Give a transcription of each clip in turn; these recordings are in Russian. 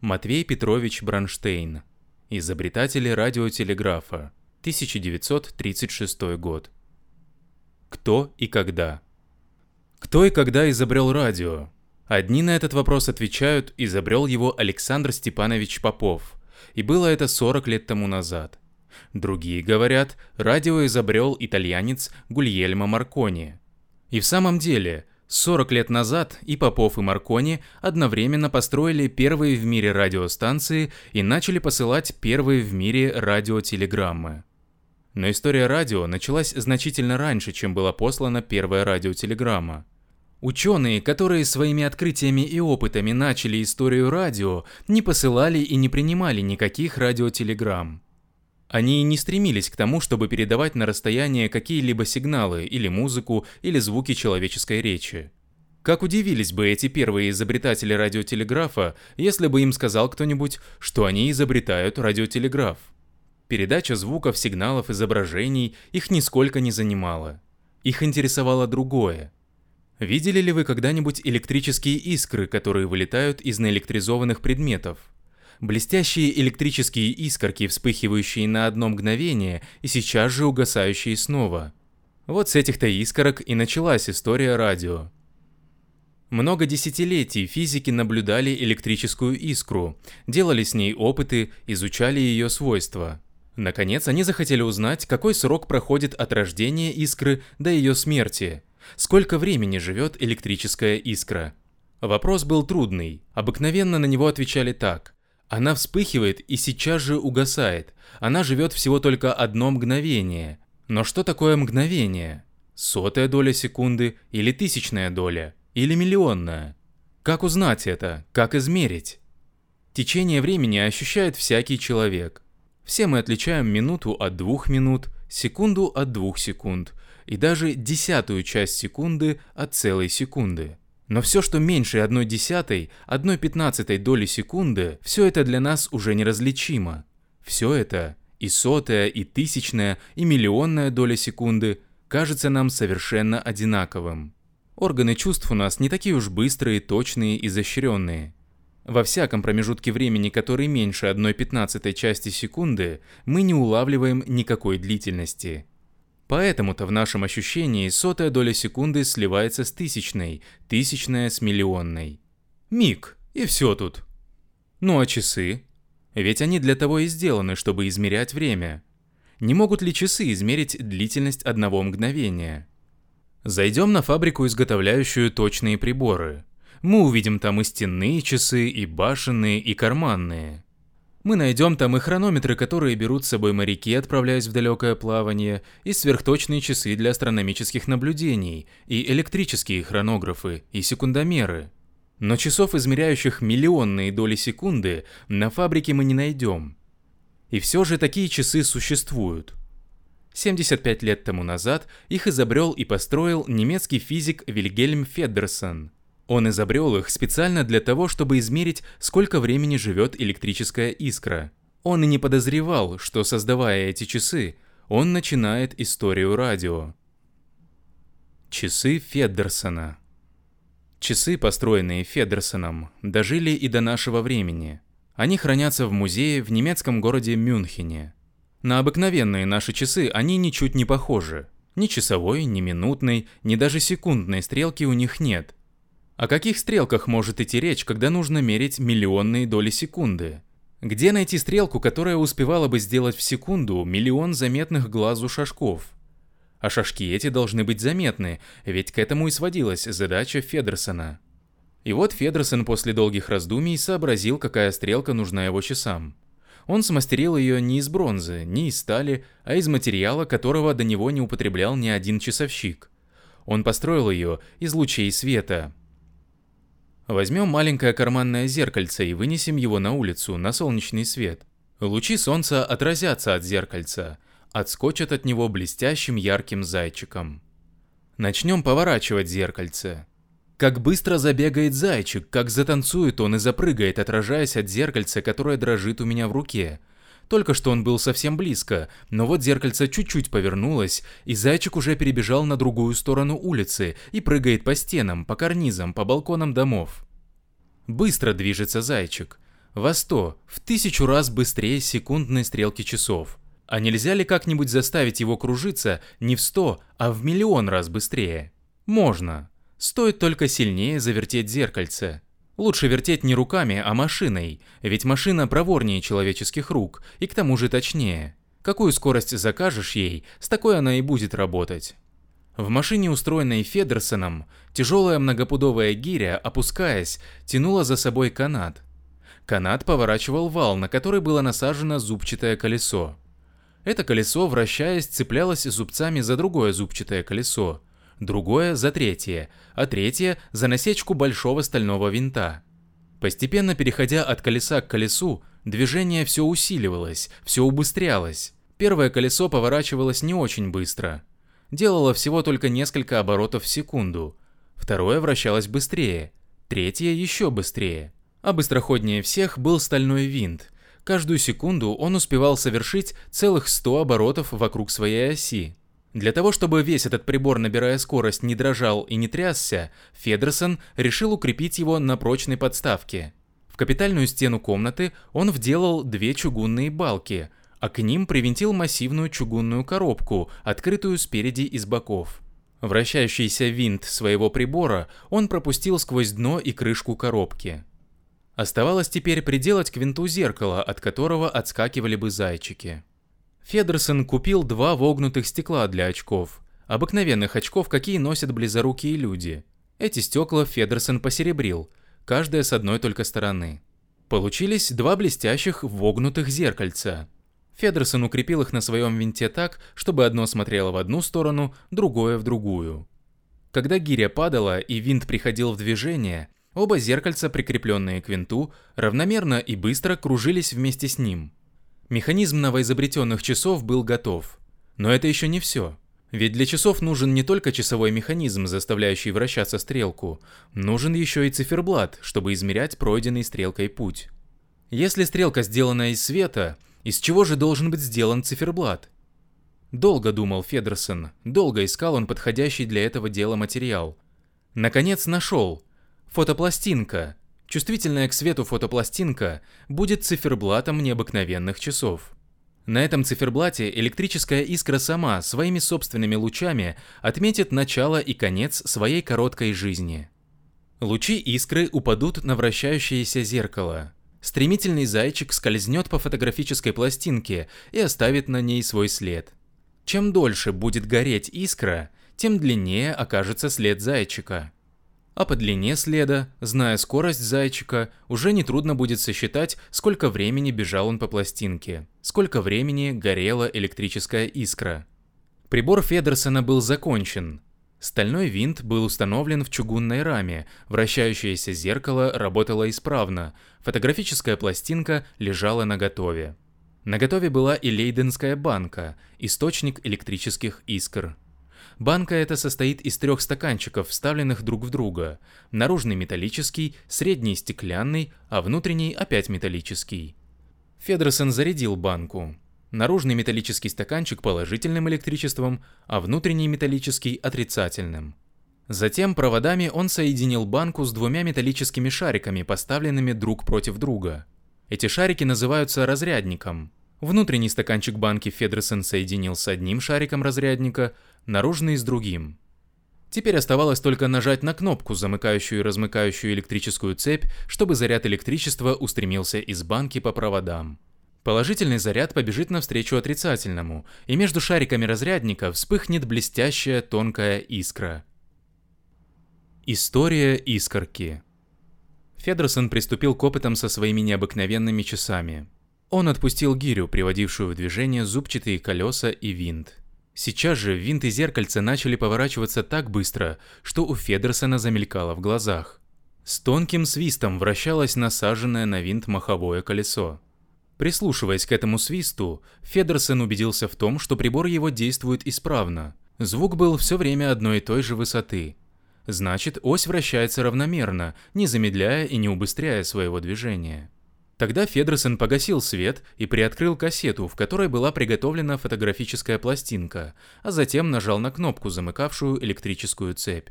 Матвей Петрович Бронштейн. Изобретатель радиотелеграфа. 1936 год. Кто и когда? Кто и когда изобрел радио? Одни на этот вопрос отвечают, изобрел его Александр Степанович Попов. И было это 40 лет тому назад. Другие говорят, радио изобрел итальянец Гульельмо Маркони. И в самом деле, 40 лет назад и Попов, и Маркони одновременно построили первые в мире радиостанции и начали посылать первые в мире радиотелеграммы. Но история радио началась значительно раньше, чем была послана первая радиотелеграмма. Ученые, которые своими открытиями и опытами начали историю радио, не посылали и не принимали никаких радиотелеграмм. Они не стремились к тому, чтобы передавать на расстояние какие-либо сигналы или музыку или звуки человеческой речи. Как удивились бы эти первые изобретатели радиотелеграфа, если бы им сказал кто-нибудь, что они изобретают радиотелеграф. Передача звуков, сигналов, изображений их нисколько не занимала. Их интересовало другое. Видели ли вы когда-нибудь электрические искры, которые вылетают из наэлектризованных предметов? Блестящие электрические искорки, вспыхивающие на одно мгновение и сейчас же угасающие снова. Вот с этих-то искорок и началась история радио. Много десятилетий физики наблюдали электрическую искру, делали с ней опыты, изучали ее свойства. Наконец, они захотели узнать, какой срок проходит от рождения искры до ее смерти, сколько времени живет электрическая искра. Вопрос был трудный. Обыкновенно на него отвечали так. Она вспыхивает и сейчас же угасает. Она живет всего только одно мгновение. Но что такое мгновение? Сотая доля секунды или тысячная доля? Или миллионная? Как узнать это? Как измерить? Течение времени ощущает всякий человек. Все мы отличаем минуту от двух минут, секунду от двух секунд и даже десятую часть секунды от целой секунды. Но все, что меньше одной десятой, одной пятнадцатой доли секунды, все это для нас уже неразличимо. Все это, и сотая, и тысячная, и миллионная доля секунды, кажется нам совершенно одинаковым. Органы чувств у нас не такие уж быстрые, точные, и изощренные. Во всяком промежутке времени, который меньше одной пятнадцатой части секунды, мы не улавливаем никакой длительности – Поэтому-то в нашем ощущении сотая доля секунды сливается с тысячной, тысячная с миллионной. Миг, и все тут. Ну а часы? Ведь они для того и сделаны, чтобы измерять время. Не могут ли часы измерить длительность одного мгновения? Зайдем на фабрику, изготовляющую точные приборы. Мы увидим там и стенные часы, и башенные, и карманные. Мы найдем там и хронометры, которые берут с собой моряки, отправляясь в далекое плавание, и сверхточные часы для астрономических наблюдений, и электрические хронографы, и секундомеры. Но часов, измеряющих миллионные доли секунды, на фабрике мы не найдем. И все же такие часы существуют. 75 лет тому назад их изобрел и построил немецкий физик Вильгельм Федерсон – он изобрел их специально для того, чтобы измерить, сколько времени живет электрическая искра. Он и не подозревал, что создавая эти часы, он начинает историю радио. Часы Федерсона Часы, построенные Федерсоном, дожили и до нашего времени. Они хранятся в музее в немецком городе Мюнхене. На обыкновенные наши часы они ничуть не похожи. Ни часовой, ни минутной, ни даже секундной стрелки у них нет – о каких стрелках может идти речь, когда нужно мерить миллионные доли секунды? Где найти стрелку, которая успевала бы сделать в секунду миллион заметных глазу шажков? А шажки эти должны быть заметны, ведь к этому и сводилась задача Федерсона. И вот Федерсон после долгих раздумий сообразил, какая стрелка нужна его часам. Он смастерил ее не из бронзы, не из стали, а из материала, которого до него не употреблял ни один часовщик. Он построил ее из лучей света, Возьмем маленькое карманное зеркальце и вынесем его на улицу, на солнечный свет. Лучи солнца отразятся от зеркальца, отскочат от него блестящим ярким зайчиком. Начнем поворачивать зеркальце. Как быстро забегает зайчик, как затанцует он и запрыгает, отражаясь от зеркальца, которое дрожит у меня в руке. Только что он был совсем близко, но вот зеркальце чуть-чуть повернулось, и зайчик уже перебежал на другую сторону улицы и прыгает по стенам, по карнизам, по балконам домов. Быстро движется зайчик. во сто, в тысячу раз быстрее секундной стрелки часов. А нельзя ли как-нибудь заставить его кружиться не в сто, а в миллион раз быстрее? Можно. Стоит только сильнее завертеть зеркальце. Лучше вертеть не руками, а машиной, ведь машина проворнее человеческих рук и к тому же точнее. Какую скорость закажешь ей, с такой она и будет работать. В машине, устроенной Федерсоном, тяжелая многопудовая гиря, опускаясь, тянула за собой канат. Канат поворачивал вал, на который было насажено зубчатое колесо. Это колесо, вращаясь, цеплялось зубцами за другое зубчатое колесо, другое за третье, а третье за насечку большого стального винта. Постепенно переходя от колеса к колесу, движение все усиливалось, все убыстрялось. Первое колесо поворачивалось не очень быстро – делало всего только несколько оборотов в секунду. Второе вращалось быстрее, третье еще быстрее. А быстроходнее всех был стальной винт. Каждую секунду он успевал совершить целых 100 оборотов вокруг своей оси. Для того, чтобы весь этот прибор, набирая скорость, не дрожал и не трясся, Федерсон решил укрепить его на прочной подставке. В капитальную стену комнаты он вделал две чугунные балки – а к ним привинтил массивную чугунную коробку, открытую спереди и с боков. Вращающийся винт своего прибора он пропустил сквозь дно и крышку коробки. Оставалось теперь приделать к винту зеркало, от которого отскакивали бы зайчики. Федерсон купил два вогнутых стекла для очков. Обыкновенных очков, какие носят близорукие люди. Эти стекла Федерсон посеребрил, каждая с одной только стороны. Получились два блестящих вогнутых зеркальца – Федерсон укрепил их на своем винте так, чтобы одно смотрело в одну сторону, другое в другую. Когда гиря падала и винт приходил в движение, оба зеркальца, прикрепленные к винту, равномерно и быстро кружились вместе с ним. Механизм новоизобретенных часов был готов. Но это еще не все. Ведь для часов нужен не только часовой механизм, заставляющий вращаться стрелку, нужен еще и циферблат, чтобы измерять пройденный стрелкой путь. Если стрелка сделана из света, из чего же должен быть сделан циферблат? Долго думал Федерсон, долго искал он подходящий для этого дела материал. Наконец нашел. Фотопластинка. Чувствительная к свету фотопластинка будет циферблатом необыкновенных часов. На этом циферблате электрическая искра сама своими собственными лучами отметит начало и конец своей короткой жизни. Лучи искры упадут на вращающееся зеркало. Стремительный зайчик скользнет по фотографической пластинке и оставит на ней свой след. Чем дольше будет гореть искра, тем длиннее окажется след зайчика. А по длине следа, зная скорость зайчика, уже нетрудно будет сосчитать, сколько времени бежал он по пластинке, сколько времени горела электрическая искра. Прибор Федерсона был закончен, Стальной винт был установлен в чугунной раме, вращающееся зеркало работало исправно, фотографическая пластинка лежала наготове. Наготове была и лейденская банка, источник электрических искр. Банка эта состоит из трех стаканчиков, вставленных друг в друга. Наружный металлический, средний стеклянный, а внутренний опять металлический. Федерсон зарядил банку. Наружный металлический стаканчик положительным электричеством, а внутренний металлический отрицательным. Затем проводами он соединил банку с двумя металлическими шариками, поставленными друг против друга. Эти шарики называются разрядником. Внутренний стаканчик банки Федерсон соединил с одним шариком разрядника, наружный с другим. Теперь оставалось только нажать на кнопку, замыкающую и размыкающую электрическую цепь, чтобы заряд электричества устремился из банки по проводам. Положительный заряд побежит навстречу отрицательному, и между шариками разрядника вспыхнет блестящая тонкая искра. История искорки Федерсон приступил к опытам со своими необыкновенными часами. Он отпустил гирю, приводившую в движение зубчатые колеса и винт. Сейчас же винт и зеркальце начали поворачиваться так быстро, что у Федерсона замелькало в глазах. С тонким свистом вращалось насаженное на винт маховое колесо. Прислушиваясь к этому свисту, Федерсон убедился в том, что прибор его действует исправно. Звук был все время одной и той же высоты. Значит, ось вращается равномерно, не замедляя и не убыстряя своего движения. Тогда Федерсон погасил свет и приоткрыл кассету, в которой была приготовлена фотографическая пластинка, а затем нажал на кнопку, замыкавшую электрическую цепь.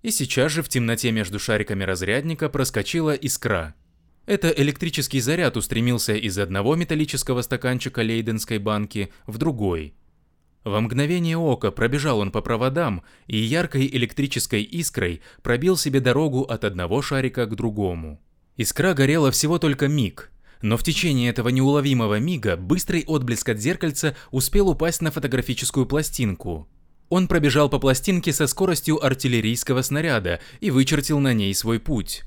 И сейчас же в темноте между шариками разрядника проскочила искра – Это электрический заряд устремился из одного металлического стаканчика лейденской банки в другой. Во мгновение ока пробежал он по проводам и яркой электрической искрой пробил себе дорогу от одного шарика к другому. Искра горела всего только миг, но в течение этого неуловимого мига быстрый отблеск от зеркальца успел упасть на фотографическую пластинку. Он пробежал по пластинке со скоростью артиллерийского снаряда и вычертил на ней свой путь.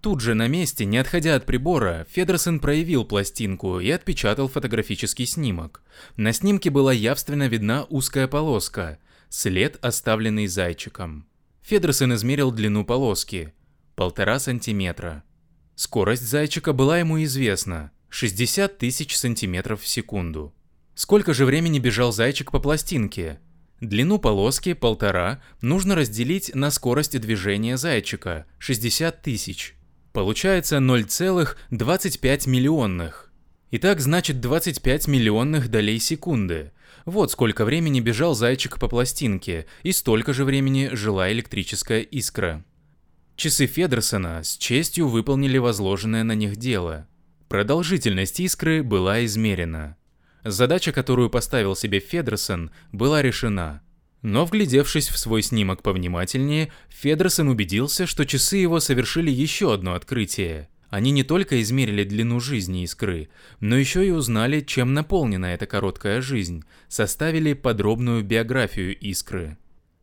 Тут же на месте, не отходя от прибора, Федерсон проявил пластинку и отпечатал фотографический снимок. На снимке была явственно видна узкая полоска, след, оставленный зайчиком. Федерсон измерил длину полоски – полтора сантиметра. Скорость зайчика была ему известна – 60 тысяч сантиметров в секунду. Сколько же времени бежал зайчик по пластинке? Длину полоски, полтора, нужно разделить на скорость движения зайчика – 60 тысяч. Получается 0,25 миллионных. Итак, значит 25 миллионных долей секунды. Вот сколько времени бежал зайчик по пластинке, и столько же времени жила электрическая искра. Часы Федерсона с честью выполнили возложенное на них дело. Продолжительность искры была измерена. Задача, которую поставил себе Федерсон, была решена – но вглядевшись в свой снимок повнимательнее, Федерсон убедился, что часы его совершили еще одно открытие. Они не только измерили длину жизни искры, но еще и узнали, чем наполнена эта короткая жизнь, составили подробную биографию искры.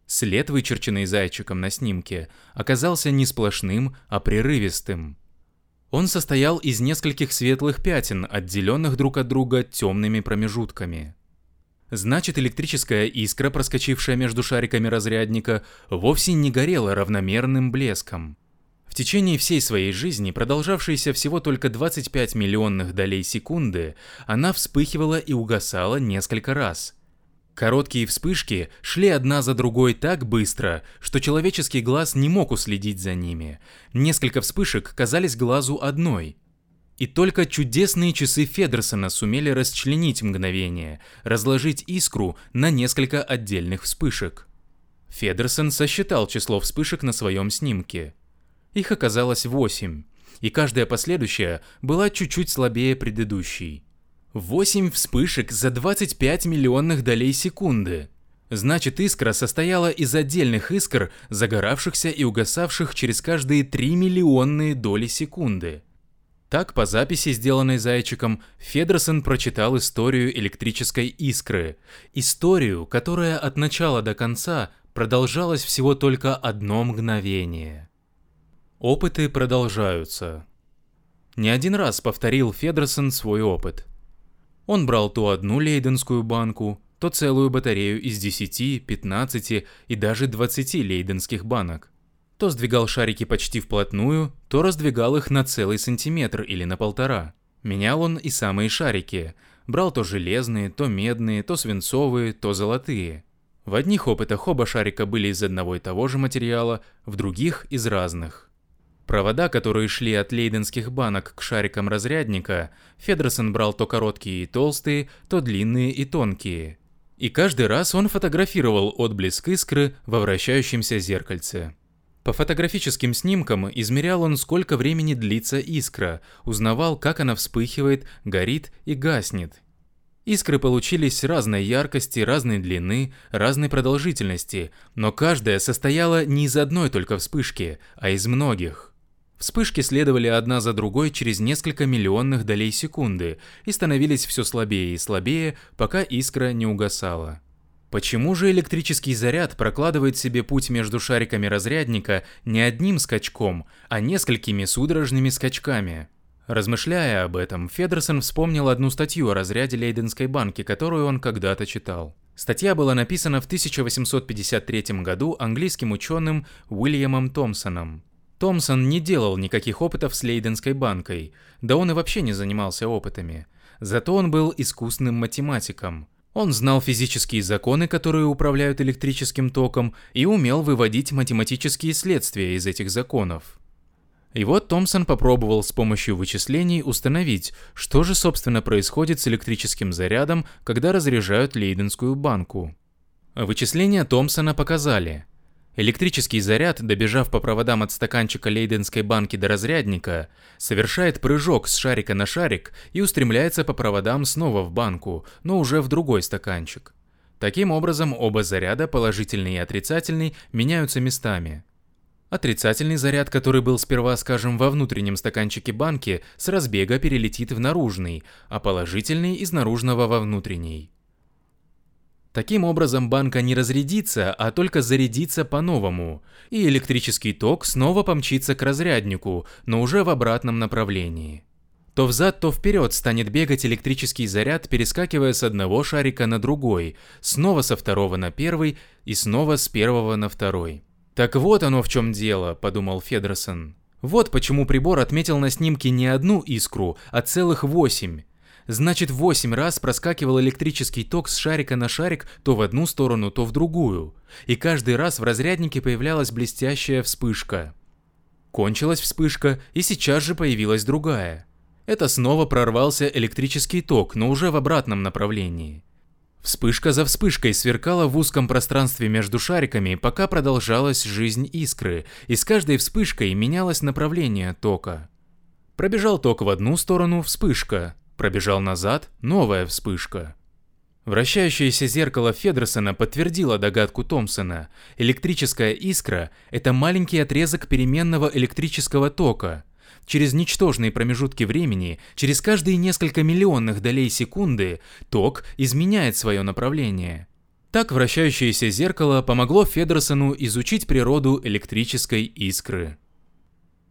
След, вычерченный зайчиком на снимке, оказался не сплошным, а прерывистым. Он состоял из нескольких светлых пятен, отделенных друг от друга темными промежутками. Значит, электрическая искра, проскочившая между шариками разрядника, вовсе не горела равномерным блеском. В течение всей своей жизни, продолжавшейся всего только 25 миллионных долей секунды, она вспыхивала и угасала несколько раз. Короткие вспышки шли одна за другой так быстро, что человеческий глаз не мог уследить за ними. Несколько вспышек казались глазу одной – и только чудесные часы Федерсона сумели расчленить мгновение, разложить искру на несколько отдельных вспышек. Федерсон сосчитал число вспышек на своем снимке. Их оказалось восемь, и каждая последующая была чуть-чуть слабее предыдущей. Восемь вспышек за 25 миллионных долей секунды. Значит, искра состояла из отдельных искр, загоравшихся и угасавших через каждые 3 миллионные доли секунды. Так, по записи, сделанной зайчиком, Федерсон прочитал историю электрической искры. Историю, которая от начала до конца продолжалась всего только одно мгновение. Опыты продолжаются. Не один раз повторил Федерсон свой опыт. Он брал то одну лейденскую банку, то целую батарею из 10, 15 и даже 20 лейденских банок. То сдвигал шарики почти вплотную, то раздвигал их на целый сантиметр или на полтора. Менял он и самые шарики. Брал то железные, то медные, то свинцовые, то золотые. В одних опытах оба шарика были из одного и того же материала, в других – из разных. Провода, которые шли от лейденских банок к шарикам разрядника, Федерсон брал то короткие и толстые, то длинные и тонкие. И каждый раз он фотографировал отблеск искры во вращающемся зеркальце. По фотографическим снимкам измерял он, сколько времени длится искра, узнавал, как она вспыхивает, горит и гаснет. Искры получились разной яркости, разной длины, разной продолжительности, но каждая состояла не из одной только вспышки, а из многих. Вспышки следовали одна за другой через несколько миллионных долей секунды и становились все слабее и слабее, пока искра не угасала. Почему же электрический заряд прокладывает себе путь между шариками разрядника не одним скачком, а несколькими судорожными скачками? Размышляя об этом, Федерсон вспомнил одну статью о разряде Лейденской банки, которую он когда-то читал. Статья была написана в 1853 году английским ученым Уильямом Томпсоном. Томпсон не делал никаких опытов с Лейденской банкой, да он и вообще не занимался опытами. Зато он был искусным математиком – он знал физические законы, которые управляют электрическим током, и умел выводить математические следствия из этих законов. И вот Томпсон попробовал с помощью вычислений установить, что же собственно происходит с электрическим зарядом, когда разряжают лейденскую банку. Вычисления Томпсона показали, Электрический заряд, добежав по проводам от стаканчика лейденской банки до разрядника, совершает прыжок с шарика на шарик и устремляется по проводам снова в банку, но уже в другой стаканчик. Таким образом, оба заряда, положительный и отрицательный, меняются местами. Отрицательный заряд, который был сперва, скажем, во внутреннем стаканчике банки, с разбега перелетит в наружный, а положительный из наружного во внутренний. Таким образом, банка не разрядится, а только зарядится по-новому, и электрический ток снова помчится к разряднику, но уже в обратном направлении. То взад, то вперед станет бегать электрический заряд, перескакивая с одного шарика на другой, снова со второго на первый и снова с первого на второй. «Так вот оно в чем дело», — подумал Федерсон. «Вот почему прибор отметил на снимке не одну искру, а целых восемь. Значит, восемь раз проскакивал электрический ток с шарика на шарик то в одну сторону, то в другую. И каждый раз в разряднике появлялась блестящая вспышка. Кончилась вспышка, и сейчас же появилась другая. Это снова прорвался электрический ток, но уже в обратном направлении. Вспышка за вспышкой сверкала в узком пространстве между шариками, пока продолжалась жизнь искры, и с каждой вспышкой менялось направление тока. Пробежал ток в одну сторону – вспышка, Пробежал назад, новая вспышка. Вращающееся зеркало Федерсона подтвердило догадку Томпсона. Электрическая искра – это маленький отрезок переменного электрического тока. Через ничтожные промежутки времени, через каждые несколько миллионных долей секунды, ток изменяет свое направление. Так вращающееся зеркало помогло Федерсону изучить природу электрической искры.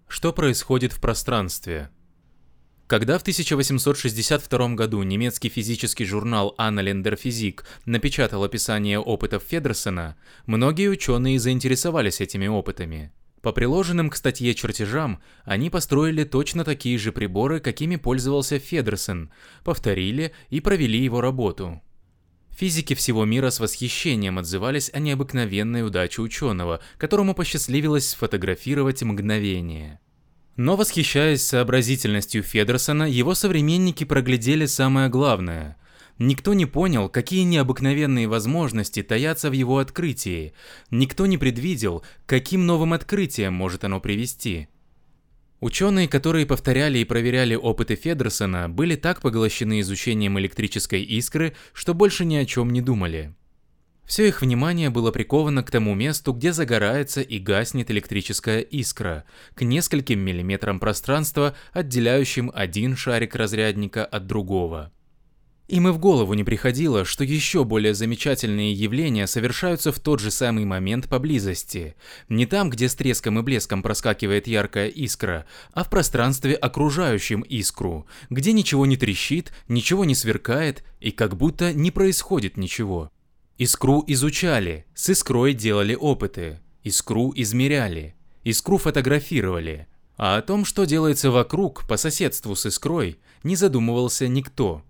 Что происходит в пространстве? Когда в 1862 году немецкий физический журнал Annalender Physik напечатал описание опытов Федерсона, многие ученые заинтересовались этими опытами. По приложенным к статье чертежам, они построили точно такие же приборы, какими пользовался Федерсон, повторили и провели его работу. Физики всего мира с восхищением отзывались о необыкновенной удаче ученого, которому посчастливилось сфотографировать мгновение. Но восхищаясь сообразительностью Федерсона, его современники проглядели самое главное. Никто не понял, какие необыкновенные возможности таятся в его открытии. Никто не предвидел, каким новым открытием может оно привести. Ученые, которые повторяли и проверяли опыты Федерсона, были так поглощены изучением электрической искры, что больше ни о чем не думали. Все их внимание было приковано к тому месту, где загорается и гаснет электрическая искра, к нескольким миллиметрам пространства, отделяющим один шарик разрядника от другого. Им и в голову не приходило, что еще более замечательные явления совершаются в тот же самый момент поблизости. Не там, где с треском и блеском проскакивает яркая искра, а в пространстве, окружающем искру, где ничего не трещит, ничего не сверкает и как будто не происходит ничего. Искру изучали, с искрой делали опыты, искру измеряли, искру фотографировали, а о том, что делается вокруг, по соседству с искрой, не задумывался никто.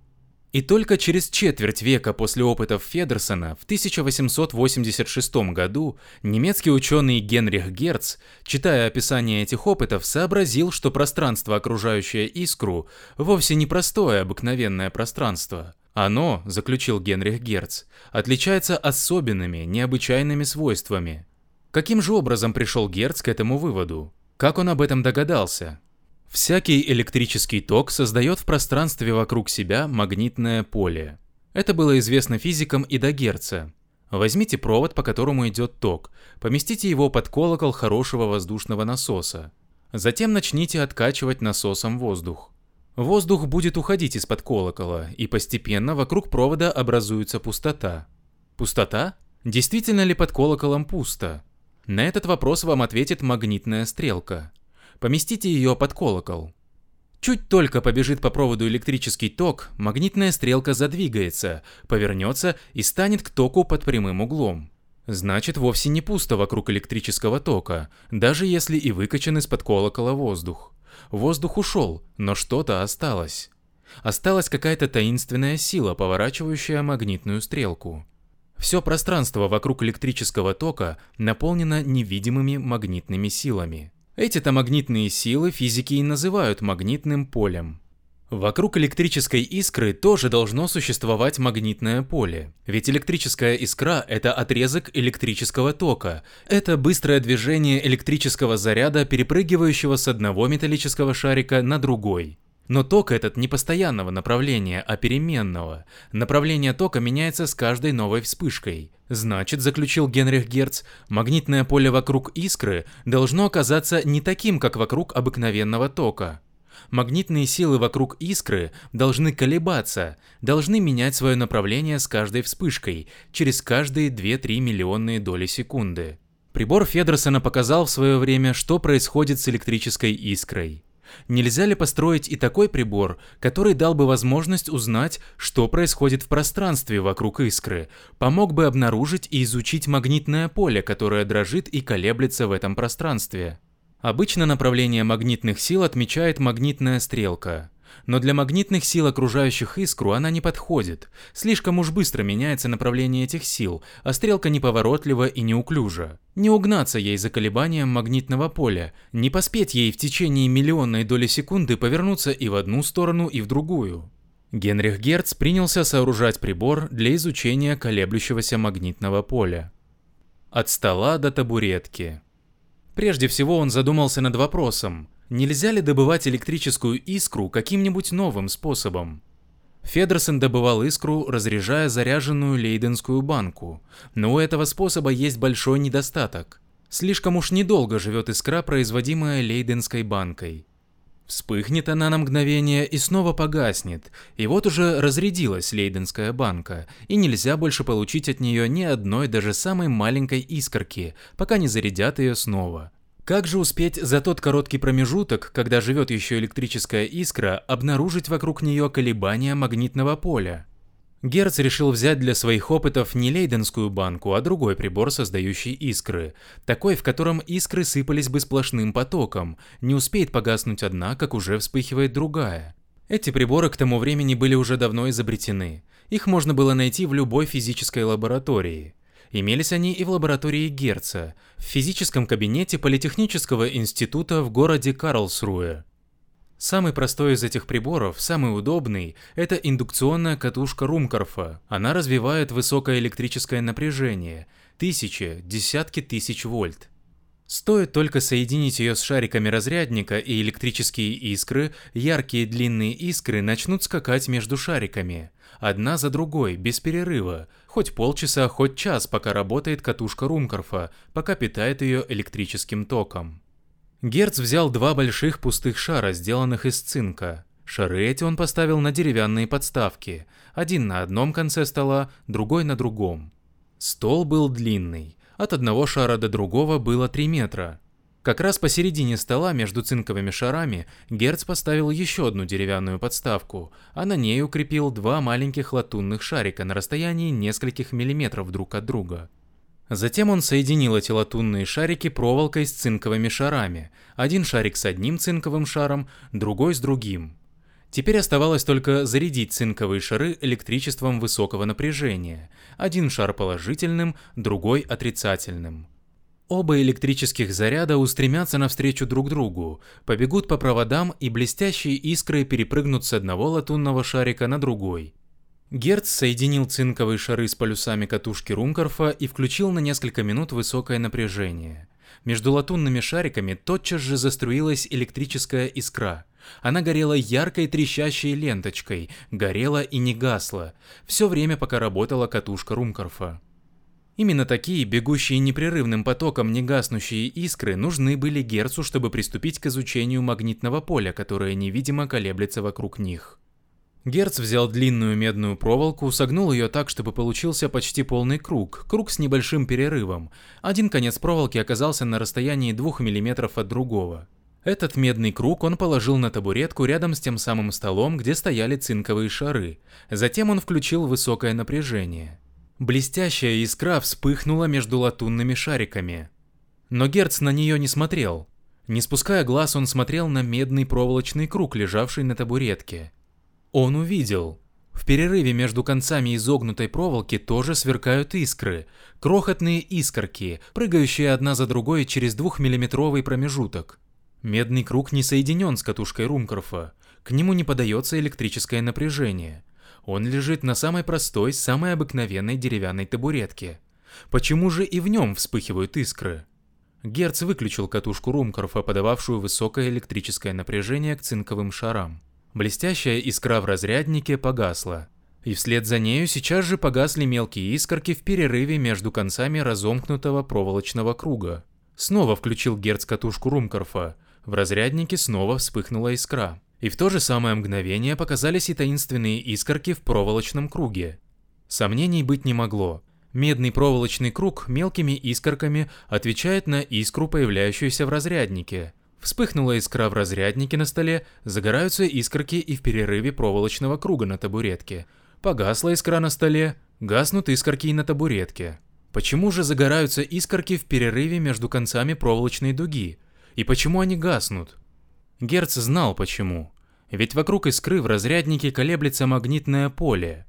И только через четверть века после опытов Федерсона в 1886 году немецкий ученый Генрих Герц, читая описание этих опытов, сообразил, что пространство, окружающее искру, вовсе не простое обыкновенное пространство – оно, заключил Генрих Герц, отличается особенными, необычайными свойствами. Каким же образом пришел Герц к этому выводу? Как он об этом догадался? Всякий электрический ток создает в пространстве вокруг себя магнитное поле. Это было известно физикам и до Герца. Возьмите провод, по которому идет ток, поместите его под колокол хорошего воздушного насоса. Затем начните откачивать насосом воздух. Воздух будет уходить из-под колокола, и постепенно вокруг провода образуется пустота. Пустота? Действительно ли под колоколом пусто? На этот вопрос вам ответит магнитная стрелка. Поместите ее под колокол. Чуть только побежит по проводу электрический ток, магнитная стрелка задвигается, повернется и станет к току под прямым углом. Значит, вовсе не пусто вокруг электрического тока, даже если и выкачан из-под колокола воздух. Воздух ушел, но что-то осталось. Осталась какая-то таинственная сила, поворачивающая магнитную стрелку. Все пространство вокруг электрического тока наполнено невидимыми магнитными силами. Эти-то магнитные силы физики и называют магнитным полем. Вокруг электрической искры тоже должно существовать магнитное поле. Ведь электрическая искра – это отрезок электрического тока. Это быстрое движение электрического заряда, перепрыгивающего с одного металлического шарика на другой. Но ток этот не постоянного направления, а переменного. Направление тока меняется с каждой новой вспышкой. Значит, заключил Генрих Герц, магнитное поле вокруг искры должно оказаться не таким, как вокруг обыкновенного тока. Магнитные силы вокруг искры должны колебаться, должны менять свое направление с каждой вспышкой, через каждые 2-3 миллионные доли секунды. Прибор Федерсона показал в свое время, что происходит с электрической искрой. Нельзя ли построить и такой прибор, который дал бы возможность узнать, что происходит в пространстве вокруг искры, помог бы обнаружить и изучить магнитное поле, которое дрожит и колеблется в этом пространстве? Обычно направление магнитных сил отмечает магнитная стрелка. Но для магнитных сил, окружающих искру, она не подходит. Слишком уж быстро меняется направление этих сил, а стрелка неповоротлива и неуклюжа. Не угнаться ей за колебанием магнитного поля, не поспеть ей в течение миллионной доли секунды повернуться и в одну сторону, и в другую. Генрих Герц принялся сооружать прибор для изучения колеблющегося магнитного поля. От стола до табуретки. Прежде всего он задумался над вопросом, нельзя ли добывать электрическую искру каким-нибудь новым способом. Федерсон добывал искру, разряжая заряженную лейденскую банку, но у этого способа есть большой недостаток. Слишком уж недолго живет искра, производимая лейденской банкой. Вспыхнет она на мгновение и снова погаснет, и вот уже разрядилась лейденская банка, и нельзя больше получить от нее ни одной даже самой маленькой искорки, пока не зарядят ее снова. Как же успеть за тот короткий промежуток, когда живет еще электрическая искра, обнаружить вокруг нее колебания магнитного поля? Герц решил взять для своих опытов не лейденскую банку, а другой прибор, создающий искры. Такой, в котором искры сыпались бы сплошным потоком. Не успеет погаснуть одна, как уже вспыхивает другая. Эти приборы к тому времени были уже давно изобретены. Их можно было найти в любой физической лаборатории. Имелись они и в лаборатории Герца, в физическом кабинете Политехнического института в городе Карлсруэ. Самый простой из этих приборов, самый удобный, это индукционная катушка Румкорфа. Она развивает высокое электрическое напряжение, тысячи, десятки тысяч вольт. Стоит только соединить ее с шариками разрядника и электрические искры, яркие длинные искры начнут скакать между шариками. Одна за другой, без перерыва, хоть полчаса, хоть час, пока работает катушка Румкорфа, пока питает ее электрическим током. Герц взял два больших пустых шара, сделанных из цинка. Шары эти он поставил на деревянные подставки, один на одном конце стола, другой на другом. Стол был длинный, от одного шара до другого было 3 метра. Как раз посередине стола между цинковыми шарами Герц поставил еще одну деревянную подставку, а на ней укрепил два маленьких латунных шарика на расстоянии нескольких миллиметров друг от друга. Затем он соединил эти латунные шарики проволокой с цинковыми шарами. Один шарик с одним цинковым шаром, другой с другим. Теперь оставалось только зарядить цинковые шары электричеством высокого напряжения. Один шар положительным, другой отрицательным. Оба электрических заряда устремятся навстречу друг другу, побегут по проводам и блестящие искры перепрыгнут с одного латунного шарика на другой. Герц соединил цинковые шары с полюсами катушки Румкорфа и включил на несколько минут высокое напряжение. Между латунными шариками тотчас же заструилась электрическая искра. Она горела яркой трещащей ленточкой, горела и не гасла, все время пока работала катушка Румкорфа. Именно такие, бегущие непрерывным потоком негаснущие искры, нужны были Герцу, чтобы приступить к изучению магнитного поля, которое невидимо колеблется вокруг них. Герц взял длинную медную проволоку, согнул ее так, чтобы получился почти полный круг, круг с небольшим перерывом. Один конец проволоки оказался на расстоянии 2 мм от другого. Этот медный круг он положил на табуретку рядом с тем самым столом, где стояли цинковые шары. Затем он включил высокое напряжение. Блестящая искра вспыхнула между латунными шариками. Но Герц на нее не смотрел. Не спуская глаз, он смотрел на медный проволочный круг, лежавший на табуретке. Он увидел. В перерыве между концами изогнутой проволоки тоже сверкают искры, крохотные искорки, прыгающие одна за другой через двухмиллиметровый промежуток. Медный круг не соединен с катушкой Румкорфа. К нему не подается электрическое напряжение. Он лежит на самой простой, самой обыкновенной деревянной табуретке. Почему же и в нем вспыхивают искры? Герц выключил катушку Румкорфа, подававшую высокое электрическое напряжение к цинковым шарам. Блестящая искра в разряднике погасла. И вслед за нею сейчас же погасли мелкие искорки в перерыве между концами разомкнутого проволочного круга. Снова включил Герц катушку Румкорфа. В разряднике снова вспыхнула искра. И в то же самое мгновение показались и таинственные искорки в проволочном круге. Сомнений быть не могло. Медный проволочный круг мелкими искорками отвечает на искру, появляющуюся в разряднике. Вспыхнула искра в разряднике на столе, загораются искорки и в перерыве проволочного круга на табуретке. Погасла искра на столе, гаснут искорки и на табуретке. Почему же загораются искорки в перерыве между концами проволочной дуги? И почему они гаснут? Герц знал почему. Ведь вокруг искры в разряднике колеблется магнитное поле.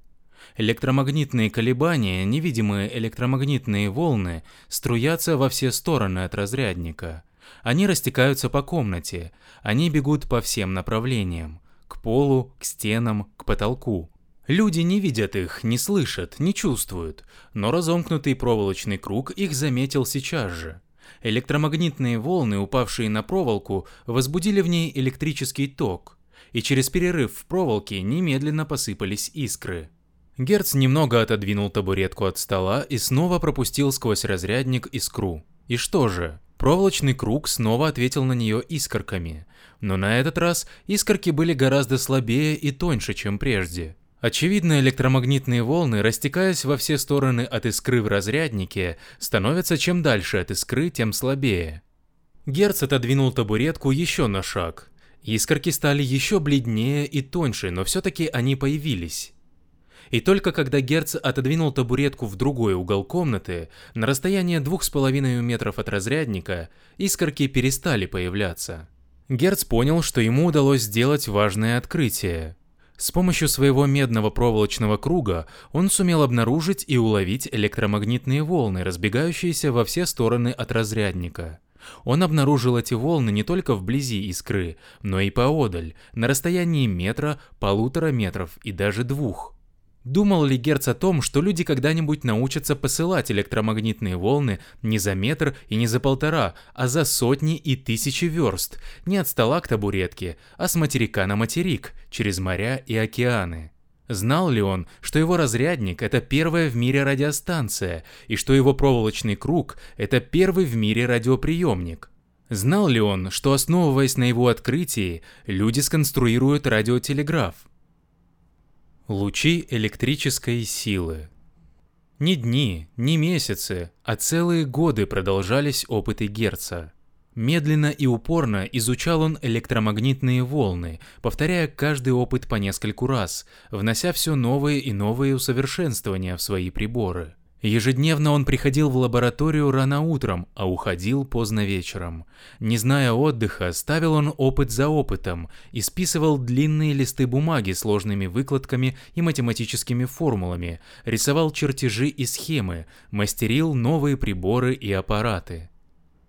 Электромагнитные колебания, невидимые электромагнитные волны, струятся во все стороны от разрядника. Они растекаются по комнате, они бегут по всем направлениям. К полу, к стенам, к потолку. Люди не видят их, не слышат, не чувствуют, но разомкнутый проволочный круг их заметил сейчас же. Электромагнитные волны, упавшие на проволоку, возбудили в ней электрический ток, и через перерыв в проволоке немедленно посыпались искры. Герц немного отодвинул табуретку от стола и снова пропустил сквозь разрядник искру. И что же? Проволочный круг снова ответил на нее искорками, но на этот раз искорки были гораздо слабее и тоньше, чем прежде. Очевидно, электромагнитные волны, растекаясь во все стороны от искры в разряднике, становятся чем дальше от искры, тем слабее. Герц отодвинул табуретку еще на шаг. Искорки стали еще бледнее и тоньше, но все-таки они появились. И только когда Герц отодвинул табуретку в другой угол комнаты, на расстояние двух с половиной метров от разрядника, искорки перестали появляться. Герц понял, что ему удалось сделать важное открытие. С помощью своего медного проволочного круга он сумел обнаружить и уловить электромагнитные волны, разбегающиеся во все стороны от разрядника. Он обнаружил эти волны не только вблизи искры, но и поодаль, на расстоянии метра, полутора метров и даже двух. Думал ли Герц о том, что люди когда-нибудь научатся посылать электромагнитные волны не за метр и не за полтора, а за сотни и тысячи верст, не от стола к табуретке, а с материка на материк, через моря и океаны? Знал ли он, что его разрядник – это первая в мире радиостанция, и что его проволочный круг – это первый в мире радиоприемник? Знал ли он, что основываясь на его открытии, люди сконструируют радиотелеграф? Лучи электрической силы. Ни дни, ни месяцы, а целые годы продолжались опыты Герца. Медленно и упорно изучал он электромагнитные волны, повторяя каждый опыт по нескольку раз, внося все новые и новые усовершенствования в свои приборы. Ежедневно он приходил в лабораторию рано утром, а уходил поздно вечером. Не зная отдыха, ставил он опыт за опытом и списывал длинные листы бумаги сложными выкладками и математическими формулами, рисовал чертежи и схемы, мастерил новые приборы и аппараты.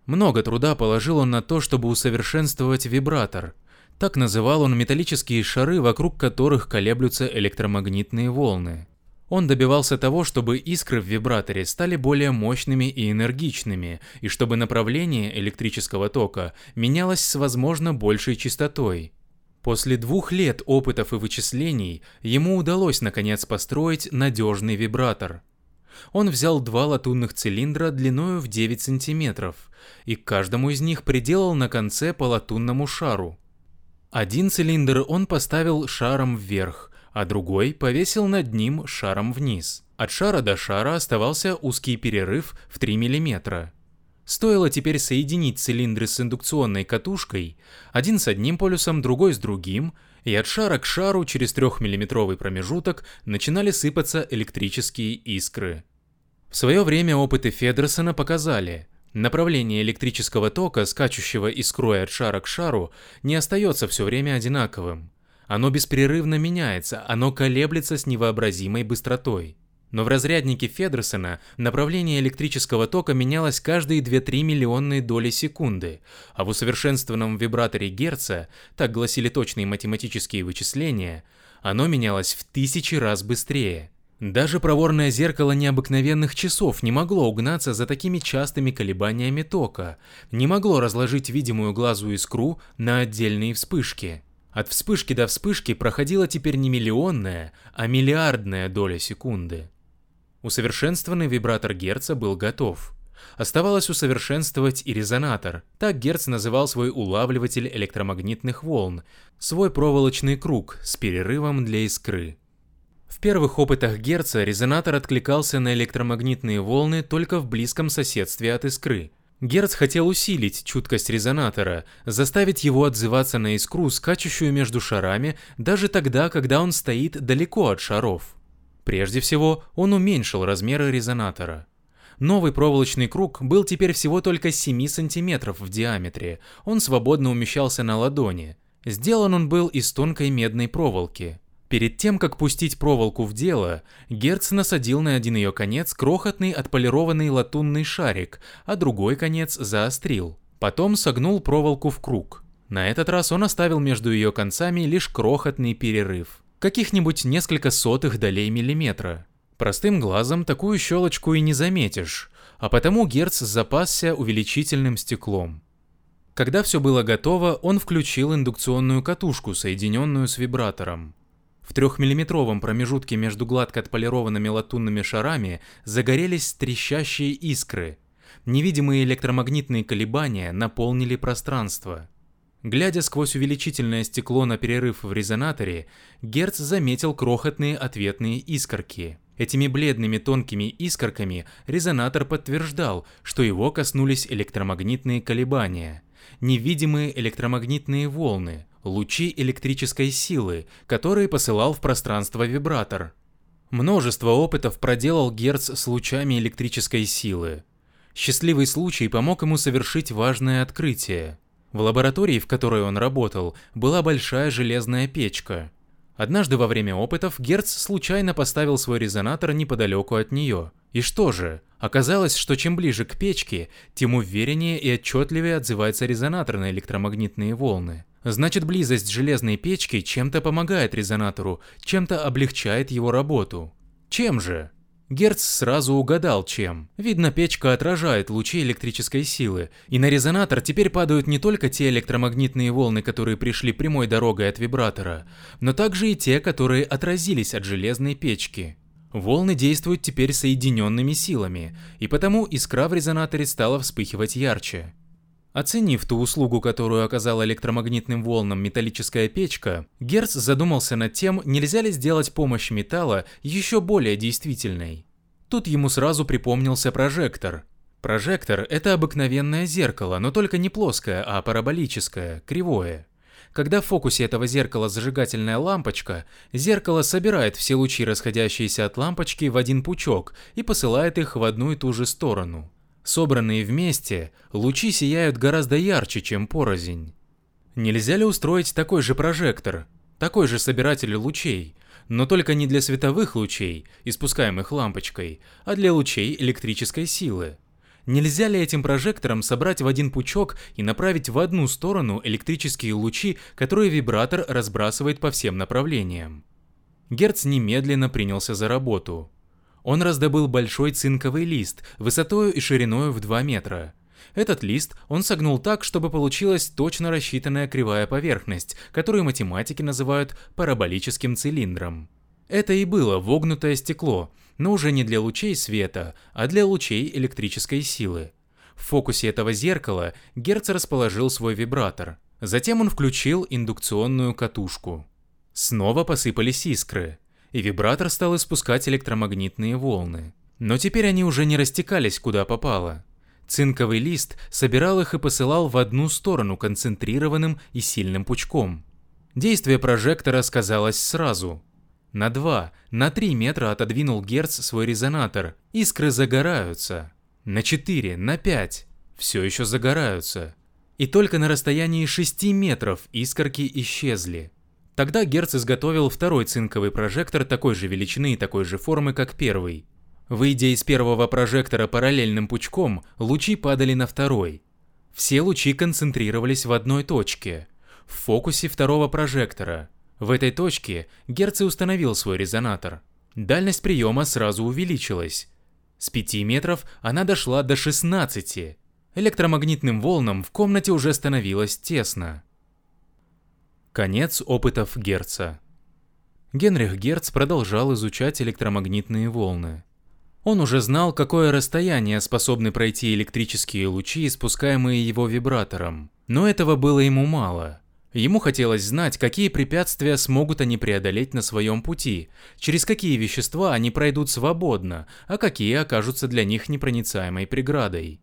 Много труда положил он на то, чтобы усовершенствовать вибратор. Так называл он металлические шары, вокруг которых колеблются электромагнитные волны. Он добивался того, чтобы искры в вибраторе стали более мощными и энергичными, и чтобы направление электрического тока менялось с возможно большей частотой. После двух лет опытов и вычислений ему удалось наконец построить надежный вибратор. Он взял два латунных цилиндра длиною в 9 сантиметров, и к каждому из них приделал на конце по латунному шару. Один цилиндр он поставил шаром вверх, а другой повесил над ним шаром вниз. От шара до шара оставался узкий перерыв в 3 мм. Стоило теперь соединить цилиндры с индукционной катушкой, один с одним полюсом, другой с другим, и от шара к шару через 3-миллиметровый промежуток начинали сыпаться электрические искры. В свое время опыты Федерсона показали, направление электрического тока, скачущего искрой от шара к шару, не остается все время одинаковым. Оно беспрерывно меняется, оно колеблется с невообразимой быстротой. Но в разряднике Федерсона направление электрического тока менялось каждые 2-3 миллионные доли секунды, а в усовершенствованном вибраторе Герца, так гласили точные математические вычисления, оно менялось в тысячи раз быстрее. Даже проворное зеркало необыкновенных часов не могло угнаться за такими частыми колебаниями тока, не могло разложить видимую глазу искру на отдельные вспышки. От вспышки до вспышки проходила теперь не миллионная, а миллиардная доля секунды. Усовершенствованный вибратор Герца был готов. Оставалось усовершенствовать и резонатор. Так Герц называл свой улавливатель электромагнитных волн, свой проволочный круг с перерывом для искры. В первых опытах Герца резонатор откликался на электромагнитные волны только в близком соседстве от искры. Герц хотел усилить чуткость резонатора, заставить его отзываться на искру, скачущую между шарами, даже тогда, когда он стоит далеко от шаров. Прежде всего, он уменьшил размеры резонатора. Новый проволочный круг был теперь всего только 7 сантиметров в диаметре, он свободно умещался на ладони. Сделан он был из тонкой медной проволоки. Перед тем, как пустить проволоку в дело, Герц насадил на один ее конец крохотный отполированный латунный шарик, а другой конец заострил. Потом согнул проволоку в круг. На этот раз он оставил между ее концами лишь крохотный перерыв. Каких-нибудь несколько сотых долей миллиметра. Простым глазом такую щелочку и не заметишь, а потому Герц запасся увеличительным стеклом. Когда все было готово, он включил индукционную катушку, соединенную с вибратором. В трехмиллиметровом промежутке между гладко отполированными латунными шарами загорелись трещащие искры. Невидимые электромагнитные колебания наполнили пространство. Глядя сквозь увеличительное стекло на перерыв в резонаторе, Герц заметил крохотные ответные искорки. Этими бледными тонкими искорками резонатор подтверждал, что его коснулись электромагнитные колебания. Невидимые электромагнитные волны, лучи электрической силы, которые посылал в пространство вибратор. Множество опытов проделал Герц с лучами электрической силы. Счастливый случай помог ему совершить важное открытие. В лаборатории, в которой он работал, была большая железная печка. Однажды во время опытов Герц случайно поставил свой резонатор неподалеку от нее. И что же? Оказалось, что чем ближе к печке, тем увереннее и отчетливее отзывается резонатор на электромагнитные волны. Значит, близость железной печки чем-то помогает резонатору, чем-то облегчает его работу. Чем же? Герц сразу угадал, чем. Видно, печка отражает лучи электрической силы, и на резонатор теперь падают не только те электромагнитные волны, которые пришли прямой дорогой от вибратора, но также и те, которые отразились от железной печки. Волны действуют теперь соединенными силами, и потому искра в резонаторе стала вспыхивать ярче. Оценив ту услугу, которую оказала электромагнитным волнам металлическая печка, Герц задумался над тем, нельзя ли сделать помощь металла еще более действительной. Тут ему сразу припомнился прожектор. Прожектор – это обыкновенное зеркало, но только не плоское, а параболическое, кривое. Когда в фокусе этого зеркала зажигательная лампочка, зеркало собирает все лучи, расходящиеся от лампочки, в один пучок и посылает их в одну и ту же сторону. Собранные вместе, лучи сияют гораздо ярче, чем порознь. Нельзя ли устроить такой же прожектор, такой же собиратель лучей, но только не для световых лучей, испускаемых лампочкой, а для лучей электрической силы? Нельзя ли этим прожектором собрать в один пучок и направить в одну сторону электрические лучи, которые вибратор разбрасывает по всем направлениям? Герц немедленно принялся за работу. Он раздобыл большой цинковый лист, высотою и шириною в 2 метра. Этот лист он согнул так, чтобы получилась точно рассчитанная кривая поверхность, которую математики называют параболическим цилиндром. Это и было вогнутое стекло, но уже не для лучей света, а для лучей электрической силы. В фокусе этого зеркала Герц расположил свой вибратор. Затем он включил индукционную катушку. Снова посыпались искры и вибратор стал испускать электромагнитные волны. Но теперь они уже не растекались куда попало. Цинковый лист собирал их и посылал в одну сторону концентрированным и сильным пучком. Действие прожектора сказалось сразу. На 2, на 3 метра отодвинул Герц свой резонатор. Искры загораются. На 4, на 5. Все еще загораются. И только на расстоянии 6 метров искорки исчезли. Тогда Герц изготовил второй цинковый прожектор такой же величины и такой же формы, как первый. Выйдя из первого прожектора параллельным пучком, лучи падали на второй. Все лучи концентрировались в одной точке, в фокусе второго прожектора. В этой точке Герц установил свой резонатор. Дальность приема сразу увеличилась. С 5 метров она дошла до 16. Электромагнитным волнам в комнате уже становилось тесно. Конец опытов Герца. Генрих Герц продолжал изучать электромагнитные волны. Он уже знал, какое расстояние способны пройти электрические лучи, испускаемые его вибратором. Но этого было ему мало. Ему хотелось знать, какие препятствия смогут они преодолеть на своем пути, через какие вещества они пройдут свободно, а какие окажутся для них непроницаемой преградой.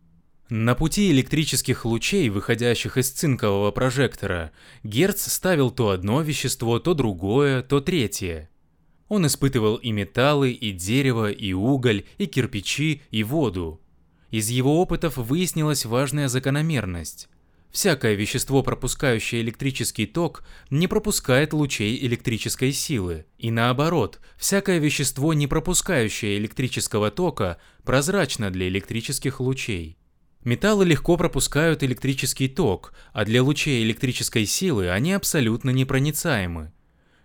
На пути электрических лучей, выходящих из цинкового прожектора, Герц ставил то одно вещество, то другое, то третье. Он испытывал и металлы, и дерево, и уголь, и кирпичи, и воду. Из его опытов выяснилась важная закономерность. Всякое вещество, пропускающее электрический ток, не пропускает лучей электрической силы. И наоборот, всякое вещество, не пропускающее электрического тока, прозрачно для электрических лучей. Металлы легко пропускают электрический ток, а для лучей электрической силы они абсолютно непроницаемы.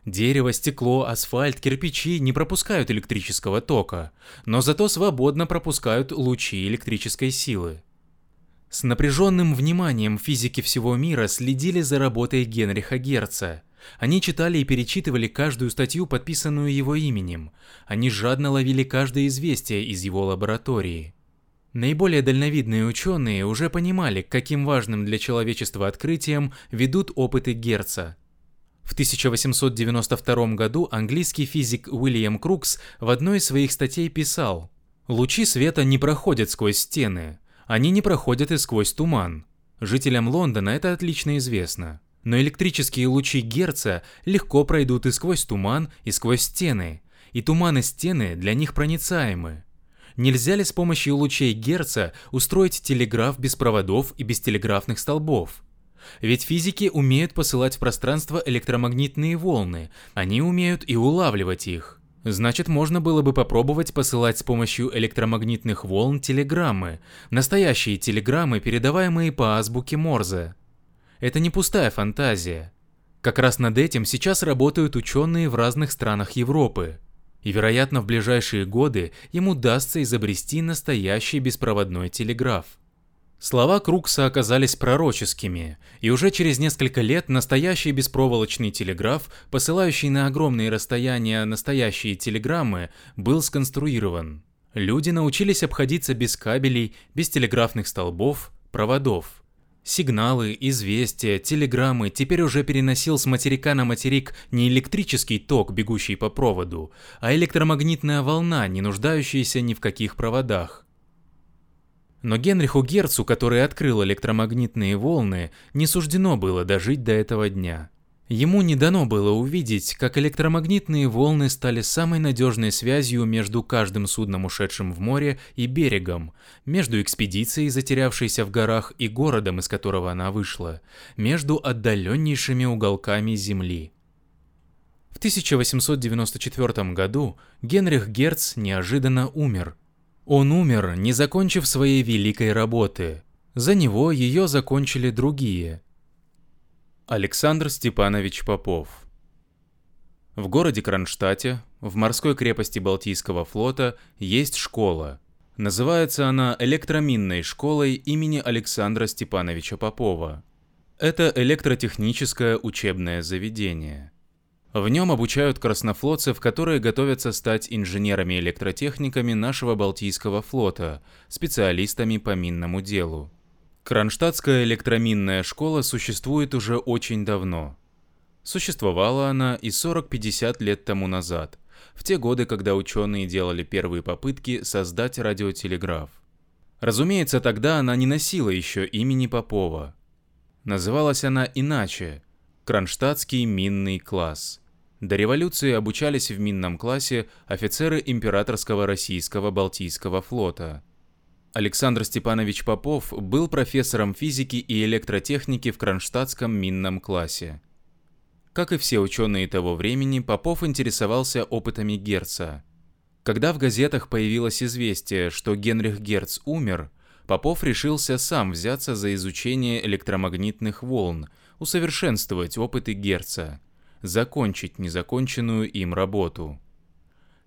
Дерево, стекло, асфальт, кирпичи не пропускают электрического тока, но зато свободно пропускают лучи электрической силы. С напряженным вниманием физики всего мира следили за работой Генриха Герца. Они читали и перечитывали каждую статью, подписанную его именем. Они жадно ловили каждое известие из его лаборатории. Наиболее дальновидные ученые уже понимали, каким важным для человечества открытием ведут опыты Герца – в 1892 году английский физик Уильям Крукс в одной из своих статей писал «Лучи света не проходят сквозь стены, они не проходят и сквозь туман. Жителям Лондона это отлично известно. Но электрические лучи Герца легко пройдут и сквозь туман, и сквозь стены, и туман и стены для них проницаемы. Нельзя ли с помощью лучей Герца устроить телеграф без проводов и без телеграфных столбов? Ведь физики умеют посылать в пространство электромагнитные волны, они умеют и улавливать их. Значит, можно было бы попробовать посылать с помощью электромагнитных волн телеграммы, настоящие телеграммы, передаваемые по азбуке Морзе. Это не пустая фантазия. Как раз над этим сейчас работают ученые в разных странах Европы. И, вероятно, в ближайшие годы им удастся изобрести настоящий беспроводной телеграф. Слова Крукса оказались пророческими, и уже через несколько лет настоящий беспроволочный телеграф, посылающий на огромные расстояния настоящие телеграммы, был сконструирован. Люди научились обходиться без кабелей, без телеграфных столбов, проводов. Сигналы, известия, телеграммы теперь уже переносил с материка на материк не электрический ток, бегущий по проводу, а электромагнитная волна, не нуждающаяся ни в каких проводах. Но Генриху Герцу, который открыл электромагнитные волны, не суждено было дожить до этого дня. Ему не дано было увидеть, как электромагнитные волны стали самой надежной связью между каждым судном, ушедшим в море, и берегом, между экспедицией, затерявшейся в горах, и городом, из которого она вышла, между отдаленнейшими уголками Земли. В 1894 году Генрих Герц неожиданно умер – он умер, не закончив своей великой работы. За него ее закончили другие. Александр Степанович Попов В городе Кронштадте, в морской крепости Балтийского флота, есть школа. Называется она электроминной школой имени Александра Степановича Попова. Это электротехническое учебное заведение – в нем обучают краснофлотцев, которые готовятся стать инженерами-электротехниками нашего Балтийского флота, специалистами по минному делу. Кронштадтская электроминная школа существует уже очень давно. Существовала она и 40-50 лет тому назад, в те годы, когда ученые делали первые попытки создать радиотелеграф. Разумеется, тогда она не носила еще имени Попова. Называлась она иначе – Кронштадтский минный класс. До революции обучались в минном классе офицеры императорского российского Балтийского флота. Александр Степанович Попов был профессором физики и электротехники в Кронштадтском минном классе. Как и все ученые того времени, Попов интересовался опытами Герца. Когда в газетах появилось известие, что Генрих Герц умер, Попов решился сам взяться за изучение электромагнитных волн, усовершенствовать опыты Герца, закончить незаконченную им работу.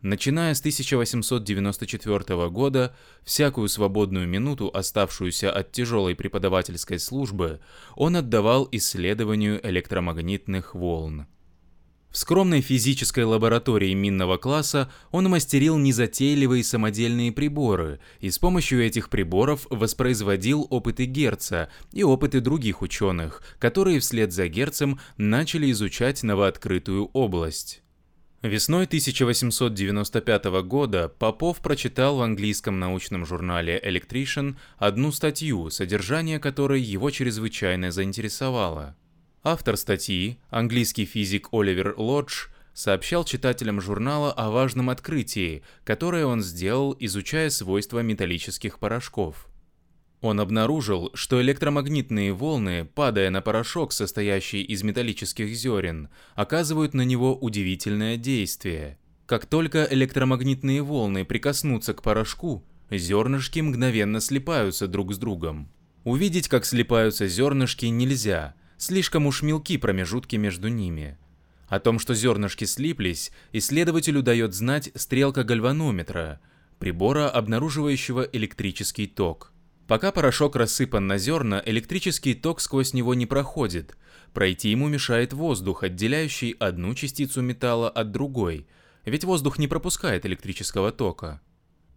Начиная с 1894 года, всякую свободную минуту, оставшуюся от тяжелой преподавательской службы, он отдавал исследованию электромагнитных волн. В скромной физической лаборатории минного класса он мастерил незатейливые самодельные приборы и с помощью этих приборов воспроизводил опыты Герца и опыты других ученых, которые вслед за Герцем начали изучать новооткрытую область. Весной 1895 года Попов прочитал в английском научном журнале Electrician одну статью, содержание которой его чрезвычайно заинтересовало. Автор статьи, английский физик Оливер Лодж, сообщал читателям журнала о важном открытии, которое он сделал, изучая свойства металлических порошков. Он обнаружил, что электромагнитные волны, падая на порошок, состоящий из металлических зерен, оказывают на него удивительное действие. Как только электромагнитные волны прикоснутся к порошку, зернышки мгновенно слипаются друг с другом. Увидеть, как слипаются зернышки, нельзя – Слишком уж мелки промежутки между ними. О том, что зернышки слиплись, исследователю дает знать стрелка гальванометра, прибора, обнаруживающего электрический ток. Пока порошок рассыпан на зерна, электрический ток сквозь него не проходит. Пройти ему мешает воздух, отделяющий одну частицу металла от другой, ведь воздух не пропускает электрического тока.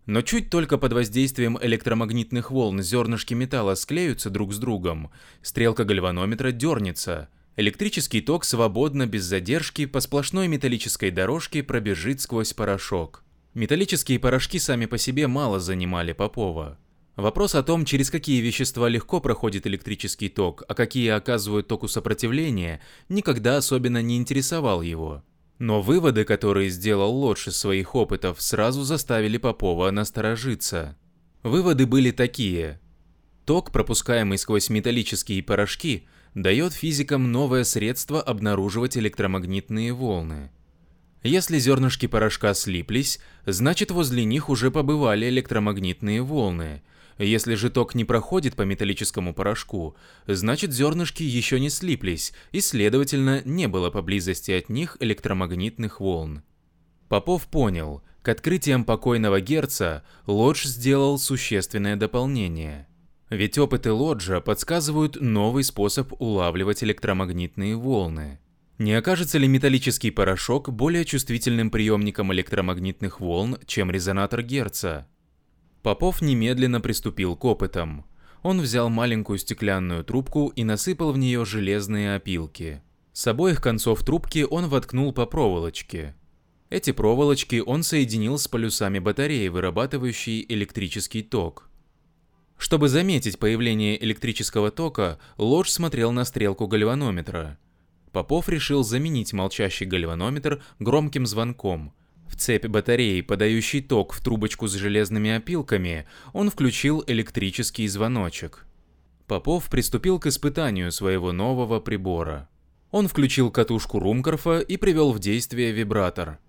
Но чуть только под воздействием электромагнитных волн зернышки металла склеются друг с другом, стрелка гальванометра дернется. Электрический ток свободно, без задержки, по сплошной металлической дорожке пробежит сквозь порошок. Металлические порошки сами по себе мало занимали Попова. Вопрос о том, через какие вещества легко проходит электрический ток, а какие оказывают току сопротивление, никогда особенно не интересовал его. Но выводы, которые сделал Лодж из своих опытов, сразу заставили Попова насторожиться. Выводы были такие. Ток, пропускаемый сквозь металлические порошки, дает физикам новое средство обнаруживать электромагнитные волны. Если зернышки порошка слиплись, значит возле них уже побывали электромагнитные волны – если же ток не проходит по металлическому порошку, значит зернышки еще не слиплись, и, следовательно, не было поблизости от них электромагнитных волн. Попов понял, к открытиям покойного Герца Лодж сделал существенное дополнение. Ведь опыты Лоджа подсказывают новый способ улавливать электромагнитные волны. Не окажется ли металлический порошок более чувствительным приемником электромагнитных волн, чем резонатор Герца? Попов немедленно приступил к опытам. Он взял маленькую стеклянную трубку и насыпал в нее железные опилки. С обоих концов трубки он воткнул по проволочке. Эти проволочки он соединил с полюсами батареи, вырабатывающей электрический ток. Чтобы заметить появление электрического тока, Лодж смотрел на стрелку гальванометра. Попов решил заменить молчащий гальванометр громким звонком – в цепь батареи, подающей ток в трубочку с железными опилками, он включил электрический звоночек. Попов приступил к испытанию своего нового прибора. Он включил катушку Румкорфа и привел в действие вибратор.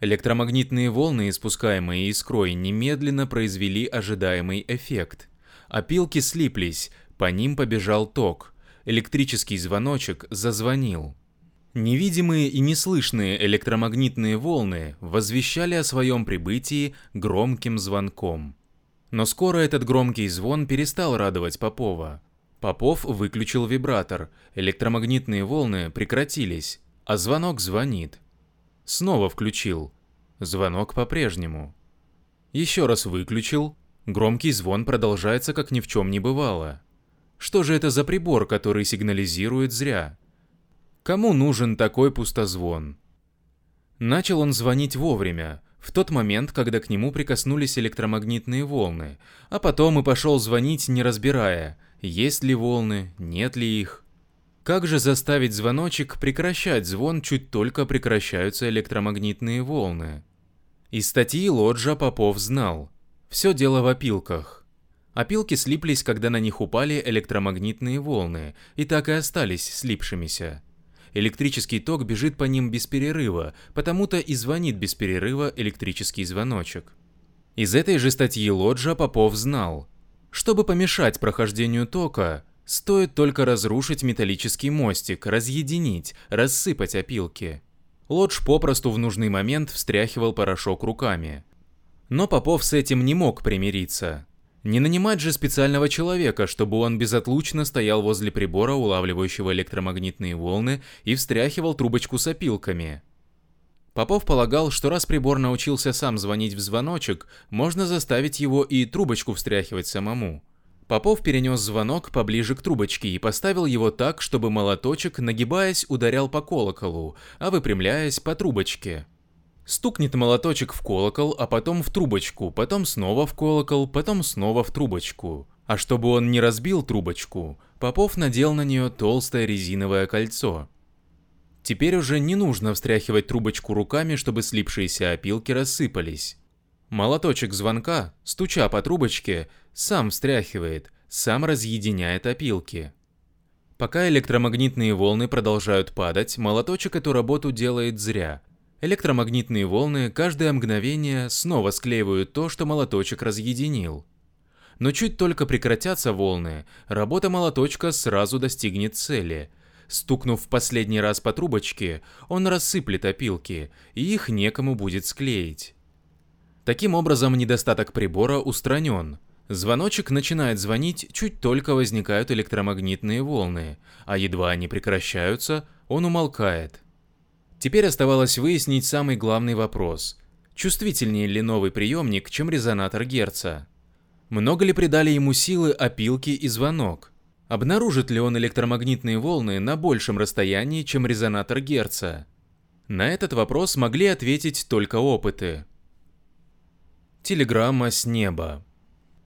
Электромагнитные волны, испускаемые искрой, немедленно произвели ожидаемый эффект. Опилки слиплись, по ним побежал ток. Электрический звоночек зазвонил. Невидимые и неслышные электромагнитные волны возвещали о своем прибытии громким звонком. Но скоро этот громкий звон перестал радовать Попова. Попов выключил вибратор, электромагнитные волны прекратились, а звонок звонит. Снова включил. Звонок по-прежнему. Еще раз выключил. Громкий звон продолжается, как ни в чем не бывало. Что же это за прибор, который сигнализирует зря? Кому нужен такой пустозвон? Начал он звонить вовремя, в тот момент, когда к нему прикоснулись электромагнитные волны, а потом и пошел звонить, не разбирая, есть ли волны, нет ли их. Как же заставить звоночек прекращать звон, чуть только прекращаются электромагнитные волны? Из статьи Лоджа Попов знал. Все дело в опилках. Опилки слиплись, когда на них упали электромагнитные волны, и так и остались слипшимися. Электрический ток бежит по ним без перерыва, потому-то и звонит без перерыва электрический звоночек. Из этой же статьи Лоджа Попов знал, чтобы помешать прохождению тока, стоит только разрушить металлический мостик, разъединить, рассыпать опилки. Лодж попросту в нужный момент встряхивал порошок руками. Но Попов с этим не мог примириться. Не нанимать же специального человека, чтобы он безотлучно стоял возле прибора, улавливающего электромагнитные волны, и встряхивал трубочку с опилками. Попов полагал, что раз прибор научился сам звонить в звоночек, можно заставить его и трубочку встряхивать самому. Попов перенес звонок поближе к трубочке и поставил его так, чтобы молоточек, нагибаясь, ударял по колоколу, а выпрямляясь по трубочке. Стукнет молоточек в колокол, а потом в трубочку, потом снова в колокол, потом снова в трубочку. А чтобы он не разбил трубочку, Попов надел на нее толстое резиновое кольцо. Теперь уже не нужно встряхивать трубочку руками, чтобы слипшиеся опилки рассыпались. Молоточек звонка, стуча по трубочке, сам встряхивает, сам разъединяет опилки. Пока электромагнитные волны продолжают падать, молоточек эту работу делает зря – Электромагнитные волны каждое мгновение снова склеивают то, что молоточек разъединил. Но чуть только прекратятся волны, работа молоточка сразу достигнет цели. Стукнув в последний раз по трубочке, он рассыплет опилки, и их некому будет склеить. Таким образом, недостаток прибора устранен. Звоночек начинает звонить, чуть только возникают электромагнитные волны, а едва они прекращаются, он умолкает. Теперь оставалось выяснить самый главный вопрос. Чувствительнее ли новый приемник, чем резонатор Герца? Много ли придали ему силы опилки и звонок? Обнаружит ли он электромагнитные волны на большем расстоянии, чем резонатор Герца? На этот вопрос могли ответить только опыты. Телеграмма с неба.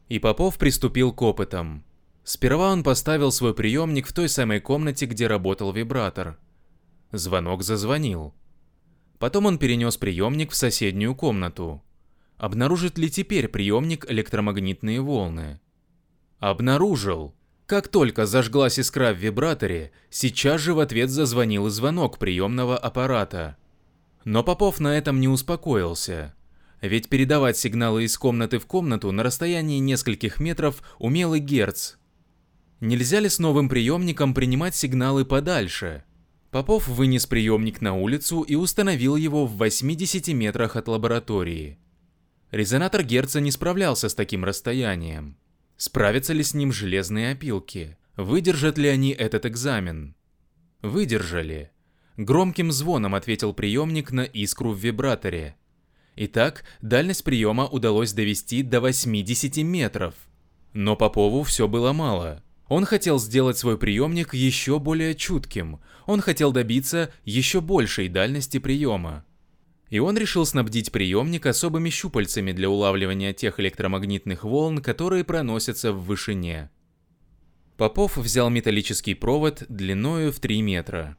И Попов приступил к опытам. Сперва он поставил свой приемник в той самой комнате, где работал вибратор – Звонок зазвонил. Потом он перенес приемник в соседнюю комнату. Обнаружит ли теперь приемник электромагнитные волны? Обнаружил. Как только зажглась искра в вибраторе, сейчас же в ответ зазвонил звонок приемного аппарата. Но Попов на этом не успокоился. Ведь передавать сигналы из комнаты в комнату на расстоянии нескольких метров умел и Герц. Нельзя ли с новым приемником принимать сигналы подальше? Попов вынес приемник на улицу и установил его в 80 метрах от лаборатории. Резонатор Герца не справлялся с таким расстоянием. Справятся ли с ним железные опилки? Выдержат ли они этот экзамен? Выдержали. Громким звоном ответил приемник на искру в вибраторе. Итак, дальность приема удалось довести до 80 метров. Но Попову все было мало. Он хотел сделать свой приемник еще более чутким, он хотел добиться еще большей дальности приема. И он решил снабдить приемник особыми щупальцами для улавливания тех электромагнитных волн, которые проносятся в вышине. Попов взял металлический провод длиною в 3 метра.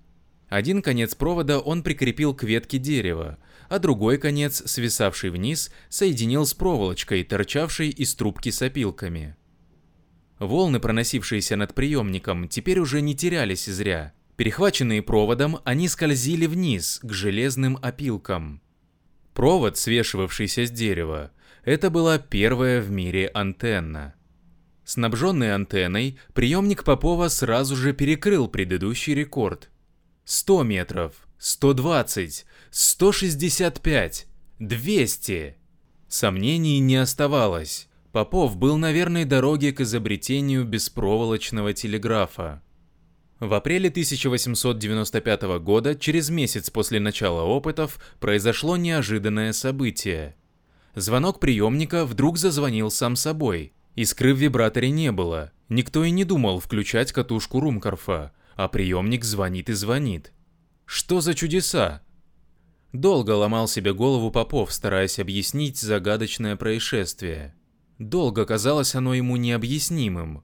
Один конец провода он прикрепил к ветке дерева, а другой конец, свисавший вниз, соединил с проволочкой, торчавшей из трубки с опилками. Волны, проносившиеся над приемником, теперь уже не терялись зря. Перехваченные проводом, они скользили вниз, к железным опилкам. Провод, свешивавшийся с дерева, это была первая в мире антенна. Снабженный антенной, приемник Попова сразу же перекрыл предыдущий рекорд. 100 метров, 120, 165, 200. Сомнений не оставалось. Попов был на верной дороге к изобретению беспроволочного телеграфа. В апреле 1895 года, через месяц после начала опытов, произошло неожиданное событие. Звонок приемника вдруг зазвонил сам собой. Искры в вибраторе не было. Никто и не думал включать катушку Румкорфа, а приемник звонит и звонит. Что за чудеса? Долго ломал себе голову Попов, стараясь объяснить загадочное происшествие. Долго казалось оно ему необъяснимым.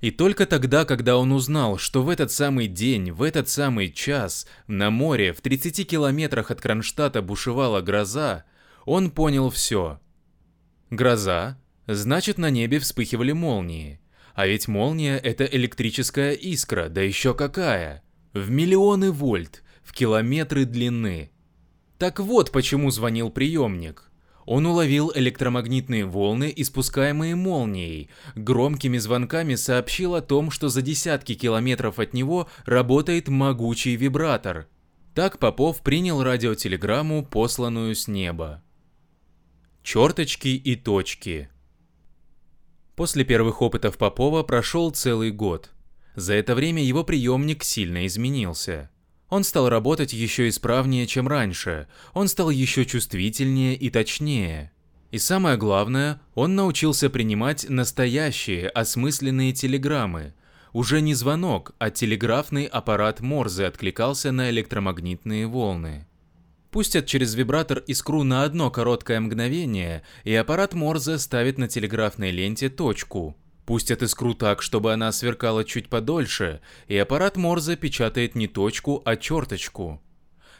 И только тогда, когда он узнал, что в этот самый день, в этот самый час, на море в 30 километрах от Кронштадта бушевала гроза, он понял все. Гроза, значит на небе вспыхивали молнии. А ведь молния – это электрическая искра, да еще какая. В миллионы вольт, в километры длины. Так вот почему звонил приемник. Он уловил электромагнитные волны, испускаемые молнией. Громкими звонками сообщил о том, что за десятки километров от него работает могучий вибратор. Так Попов принял радиотелеграмму, посланную с неба. Черточки и точки. После первых опытов Попова прошел целый год. За это время его приемник сильно изменился. Он стал работать еще исправнее, чем раньше, он стал еще чувствительнее и точнее. И самое главное, он научился принимать настоящие, осмысленные телеграммы. Уже не звонок, а телеграфный аппарат Морзе откликался на электромагнитные волны. Пустят через вибратор искру на одно короткое мгновение, и аппарат Морзе ставит на телеграфной ленте точку – Пустят искру так, чтобы она сверкала чуть подольше, и аппарат Морзе печатает не точку, а черточку.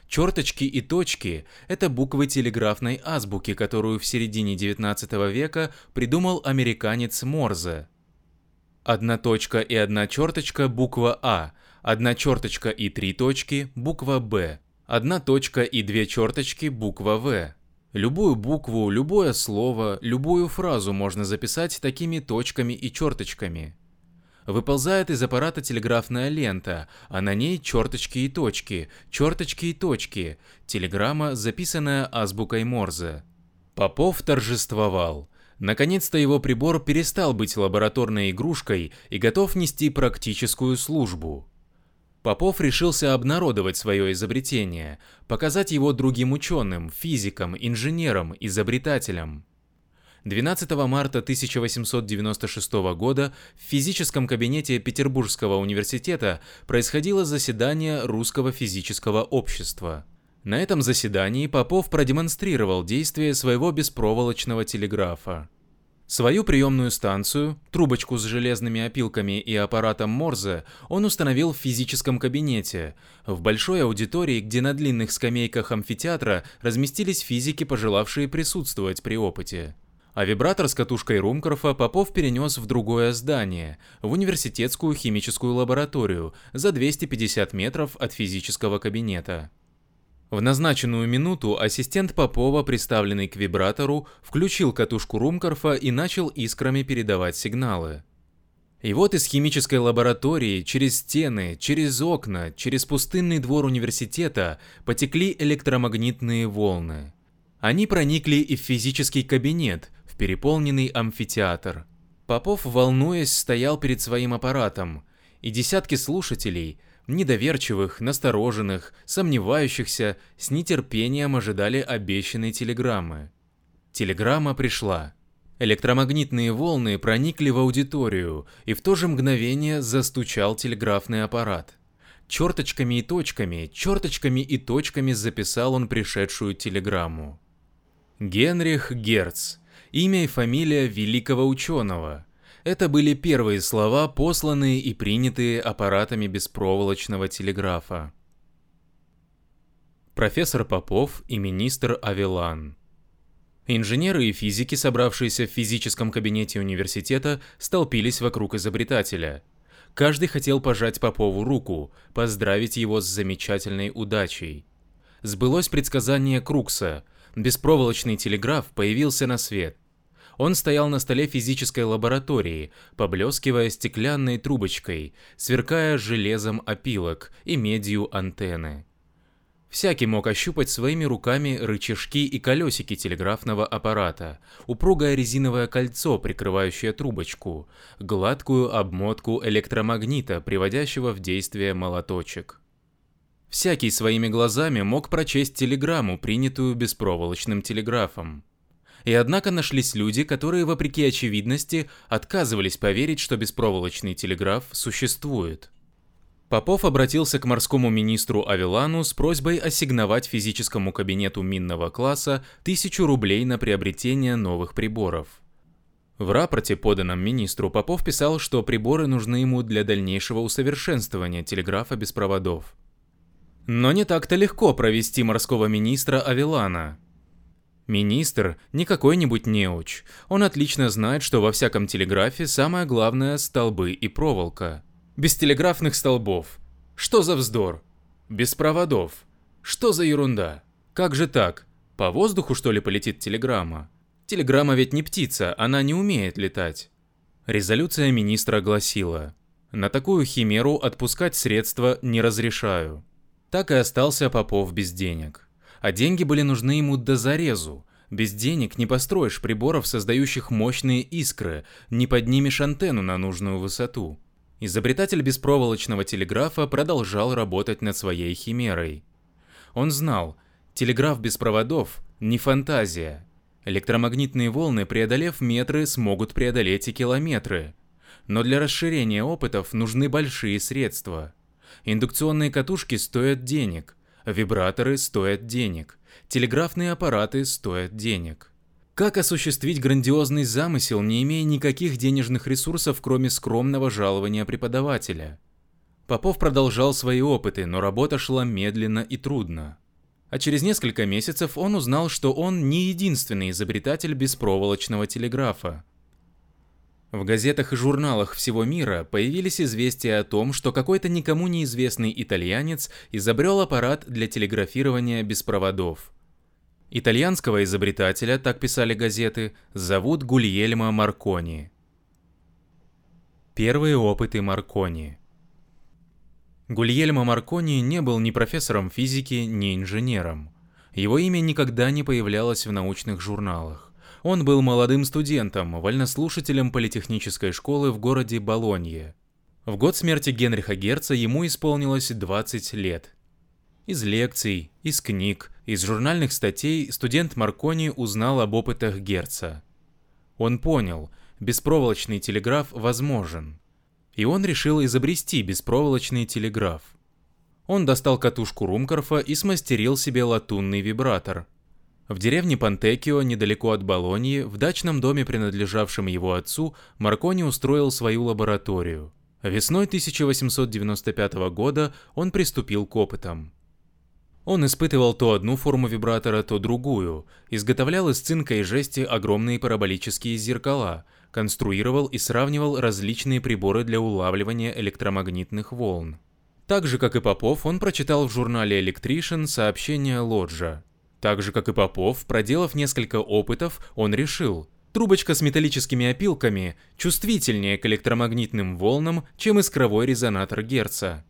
Черточки и точки – это буквы телеграфной азбуки, которую в середине 19 века придумал американец Морзе. Одна точка и одна черточка – буква А, одна черточка и три точки – буква Б, одна точка и две черточки – буква В. Любую букву, любое слово, любую фразу можно записать такими точками и черточками. Выползает из аппарата телеграфная лента, а на ней черточки и точки, черточки и точки, телеграмма, записанная азбукой Морзе. Попов торжествовал. Наконец-то его прибор перестал быть лабораторной игрушкой и готов нести практическую службу. Попов решился обнародовать свое изобретение, показать его другим ученым, физикам, инженерам, изобретателям. 12 марта 1896 года в физическом кабинете Петербургского университета происходило заседание Русского физического общества. На этом заседании Попов продемонстрировал действие своего беспроволочного телеграфа. Свою приемную станцию, трубочку с железными опилками и аппаратом Морзе он установил в физическом кабинете, в большой аудитории, где на длинных скамейках амфитеатра разместились физики, пожелавшие присутствовать при опыте. А вибратор с катушкой Румкорфа Попов перенес в другое здание, в университетскую химическую лабораторию, за 250 метров от физического кабинета. В назначенную минуту ассистент Попова, приставленный к вибратору, включил катушку Румкорфа и начал искрами передавать сигналы. И вот из химической лаборатории, через стены, через окна, через пустынный двор университета потекли электромагнитные волны. Они проникли и в физический кабинет, в переполненный амфитеатр. Попов, волнуясь, стоял перед своим аппаратом, и десятки слушателей, недоверчивых, настороженных, сомневающихся, с нетерпением ожидали обещанной телеграммы. Телеграмма пришла. Электромагнитные волны проникли в аудиторию, и в то же мгновение застучал телеграфный аппарат. Черточками и точками, черточками и точками записал он пришедшую телеграмму. Генрих Герц. Имя и фамилия великого ученого. Это были первые слова, посланные и принятые аппаратами беспроволочного телеграфа. Профессор Попов и министр Авелан. Инженеры и физики, собравшиеся в физическом кабинете университета, столпились вокруг изобретателя. Каждый хотел пожать Попову руку, поздравить его с замечательной удачей. Сбылось предсказание Крукса. Беспроволочный телеграф появился на свет. Он стоял на столе физической лаборатории, поблескивая стеклянной трубочкой, сверкая железом опилок и медью антенны. Всякий мог ощупать своими руками рычажки и колесики телеграфного аппарата, упругое резиновое кольцо, прикрывающее трубочку, гладкую обмотку электромагнита, приводящего в действие молоточек. Всякий своими глазами мог прочесть телеграмму, принятую беспроволочным телеграфом. И однако нашлись люди, которые, вопреки очевидности, отказывались поверить, что беспроволочный телеграф существует. Попов обратился к морскому министру Авелану с просьбой ассигновать физическому кабинету минного класса тысячу рублей на приобретение новых приборов. В рапорте, поданном министру, Попов писал, что приборы нужны ему для дальнейшего усовершенствования телеграфа без проводов. Но не так-то легко провести морского министра Авелана. Министр не какой-нибудь неуч. Он отлично знает, что во всяком телеграфе самое главное – столбы и проволока. Без телеграфных столбов. Что за вздор? Без проводов. Что за ерунда? Как же так? По воздуху, что ли, полетит телеграмма? Телеграмма ведь не птица, она не умеет летать. Резолюция министра гласила, на такую химеру отпускать средства не разрешаю. Так и остался Попов без денег. А деньги были нужны ему до зарезу. Без денег не построишь приборов, создающих мощные искры, не поднимешь антенну на нужную высоту. Изобретатель беспроволочного телеграфа продолжал работать над своей химерой. Он знал, телеграф без проводов – не фантазия, Электромагнитные волны, преодолев метры, смогут преодолеть и километры. Но для расширения опытов нужны большие средства. Индукционные катушки стоят денег, вибраторы стоят денег, телеграфные аппараты стоят денег. Как осуществить грандиозный замысел, не имея никаких денежных ресурсов, кроме скромного жалования преподавателя? Попов продолжал свои опыты, но работа шла медленно и трудно. А через несколько месяцев он узнал, что он не единственный изобретатель беспроволочного телеграфа. В газетах и журналах всего мира появились известия о том, что какой-то никому неизвестный итальянец изобрел аппарат для телеграфирования без проводов. Итальянского изобретателя, так писали газеты, зовут Гульельмо Маркони. Первые опыты Маркони – Гульельмо Маркони не был ни профессором физики, ни инженером. Его имя никогда не появлялось в научных журналах. Он был молодым студентом, вольнослушателем политехнической школы в городе Болонье. В год смерти Генриха Герца ему исполнилось 20 лет. Из лекций, из книг, из журнальных статей студент Маркони узнал об опытах Герца. Он понял, беспроволочный телеграф возможен – и он решил изобрести беспроволочный телеграф. Он достал катушку Румкорфа и смастерил себе латунный вибратор. В деревне Пантекио, недалеко от Болоньи, в дачном доме, принадлежавшем его отцу, Маркони устроил свою лабораторию. Весной 1895 года он приступил к опытам. Он испытывал то одну форму вибратора, то другую, изготовлял из цинка и жести огромные параболические зеркала, конструировал и сравнивал различные приборы для улавливания электромагнитных волн. Так же, как и Попов, он прочитал в журнале Electrician сообщение Лоджа. Так же, как и Попов, проделав несколько опытов, он решил, трубочка с металлическими опилками чувствительнее к электромагнитным волнам, чем искровой резонатор Герца.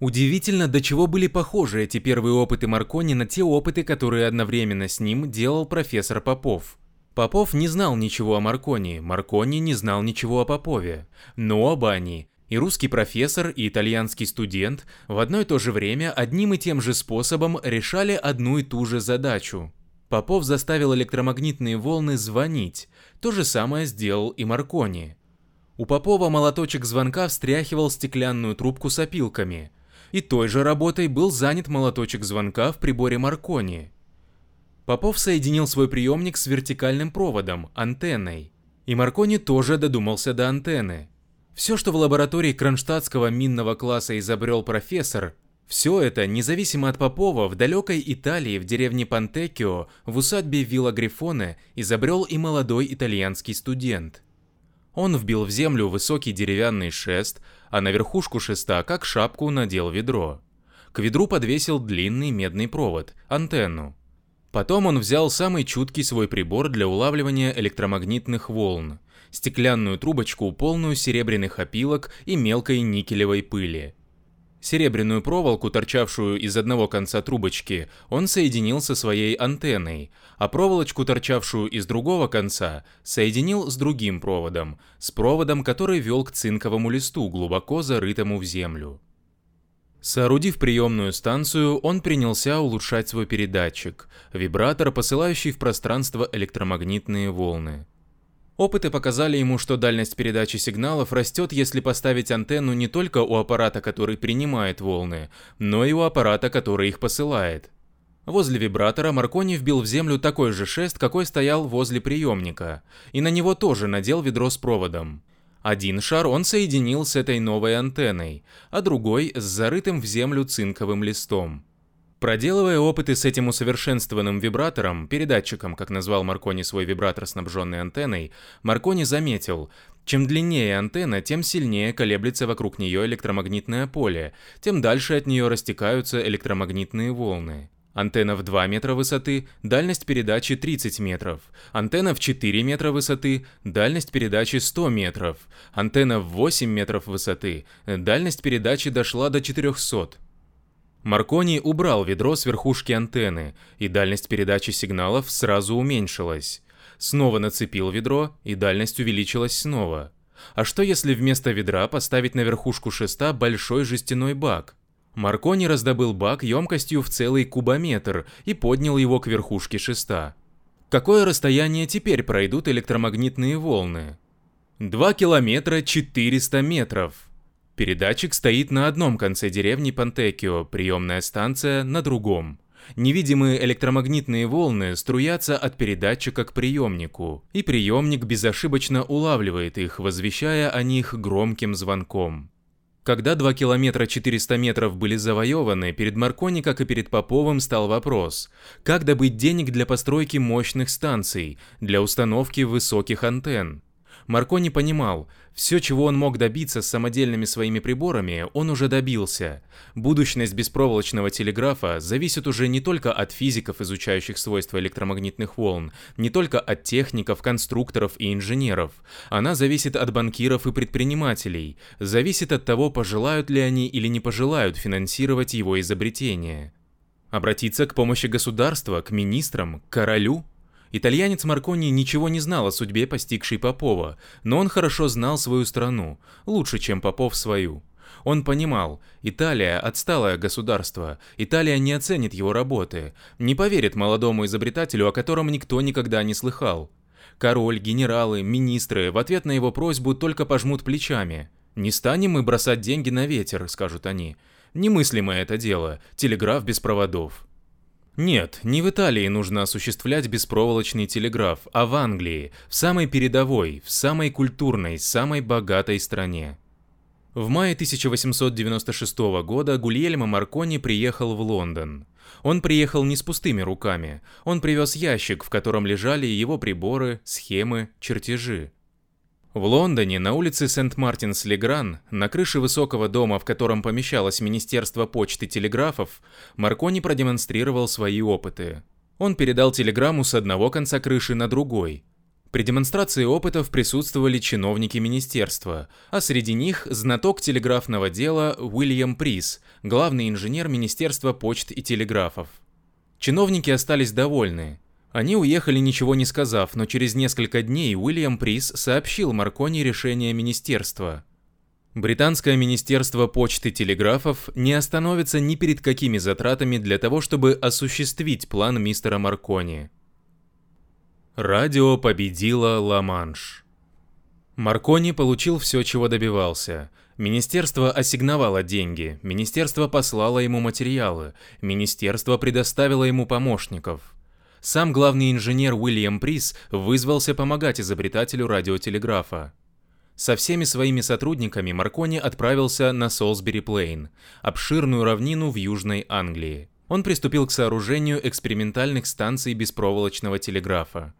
Удивительно, до чего были похожи эти первые опыты Маркони на те опыты, которые одновременно с ним делал профессор Попов. Попов не знал ничего о Маркони, Маркони не знал ничего о Попове. Но оба они, и русский профессор, и итальянский студент, в одно и то же время одним и тем же способом решали одну и ту же задачу. Попов заставил электромагнитные волны звонить, то же самое сделал и Маркони. У Попова молоточек звонка встряхивал стеклянную трубку с опилками, и той же работой был занят молоточек звонка в приборе Маркони. Попов соединил свой приемник с вертикальным проводом, антенной. И Маркони тоже додумался до антенны. Все, что в лаборатории кронштадтского минного класса изобрел профессор, все это, независимо от Попова, в далекой Италии, в деревне Пантекио, в усадьбе Вилла Грифоне, изобрел и молодой итальянский студент. Он вбил в землю высокий деревянный шест, а на верхушку шеста, как шапку, надел ведро. К ведру подвесил длинный медный провод, антенну. Потом он взял самый чуткий свой прибор для улавливания электромагнитных волн, стеклянную трубочку, полную серебряных опилок и мелкой никелевой пыли. Серебряную проволоку, торчавшую из одного конца трубочки, он соединил со своей антенной, а проволочку, торчавшую из другого конца, соединил с другим проводом, с проводом, который вел к цинковому листу, глубоко зарытому в землю. Соорудив приемную станцию, он принялся улучшать свой передатчик, вибратор, посылающий в пространство электромагнитные волны. Опыты показали ему, что дальность передачи сигналов растет, если поставить антенну не только у аппарата, который принимает волны, но и у аппарата, который их посылает. Возле вибратора Маркони вбил в землю такой же шест, какой стоял возле приемника, и на него тоже надел ведро с проводом. Один шар он соединил с этой новой антенной, а другой с зарытым в землю цинковым листом. Проделывая опыты с этим усовершенствованным вибратором, передатчиком, как назвал Маркони свой вибратор, снабженный антенной, Маркони заметил, чем длиннее антенна, тем сильнее колеблется вокруг нее электромагнитное поле, тем дальше от нее растекаются электромагнитные волны. Антенна в 2 метра высоты, дальность передачи 30 метров. Антенна в 4 метра высоты, дальность передачи 100 метров. Антенна в 8 метров высоты, дальность передачи дошла до 400. Маркони убрал ведро с верхушки антенны, и дальность передачи сигналов сразу уменьшилась. Снова нацепил ведро, и дальность увеличилась снова. А что если вместо ведра поставить на верхушку шеста большой жестяной бак? Маркони раздобыл бак емкостью в целый кубометр и поднял его к верхушке шеста. Какое расстояние теперь пройдут электромагнитные волны? 2 километра 400 метров. Передатчик стоит на одном конце деревни Пантекио, приемная станция на другом. Невидимые электромагнитные волны струятся от передатчика к приемнику, и приемник безошибочно улавливает их, возвещая о них громким звонком. Когда 2 километра 400 метров были завоеваны, перед Маркони, как и перед Поповым, стал вопрос, как добыть денег для постройки мощных станций, для установки высоких антенн. Маркони понимал, все, чего он мог добиться с самодельными своими приборами, он уже добился. Будущность беспроволочного телеграфа зависит уже не только от физиков, изучающих свойства электромагнитных волн, не только от техников, конструкторов и инженеров. Она зависит от банкиров и предпринимателей, зависит от того, пожелают ли они или не пожелают финансировать его изобретение. Обратиться к помощи государства, к министрам, к королю – Итальянец Маркони ничего не знал о судьбе постигшей Попова, но он хорошо знал свою страну, лучше, чем Попов свою. Он понимал, Италия – отсталое государство, Италия не оценит его работы, не поверит молодому изобретателю, о котором никто никогда не слыхал. Король, генералы, министры в ответ на его просьбу только пожмут плечами. «Не станем мы бросать деньги на ветер», – скажут они. «Немыслимое это дело, телеграф без проводов». Нет, не в Италии нужно осуществлять беспроволочный телеграф, а в Англии, в самой передовой, в самой культурной, самой богатой стране. В мае 1896 года Гульельмо Маркони приехал в Лондон. Он приехал не с пустыми руками, он привез ящик, в котором лежали его приборы, схемы, чертежи. В Лондоне, на улице Сент-Мартинс-Легран, на крыше высокого дома, в котором помещалось Министерство почты и телеграфов, Маркони продемонстрировал свои опыты. Он передал телеграмму с одного конца крыши на другой. При демонстрации опытов присутствовали чиновники министерства, а среди них знаток телеграфного дела Уильям Прис, главный инженер Министерства почт и телеграфов. Чиновники остались довольны, они уехали ничего не сказав, но через несколько дней Уильям Прис сообщил Маркони решение министерства. Британское министерство почты и телеграфов не остановится ни перед какими затратами для того, чтобы осуществить план мистера Маркони. Радио победило Ла-Манш. Маркони получил все, чего добивался. Министерство ассигновало деньги, министерство послало ему материалы, министерство предоставило ему помощников – сам главный инженер Уильям Прис вызвался помогать изобретателю радиотелеграфа. Со всеми своими сотрудниками Маркони отправился на Солсбери-Плейн, обширную равнину в Южной Англии. Он приступил к сооружению экспериментальных станций беспроволочного телеграфа.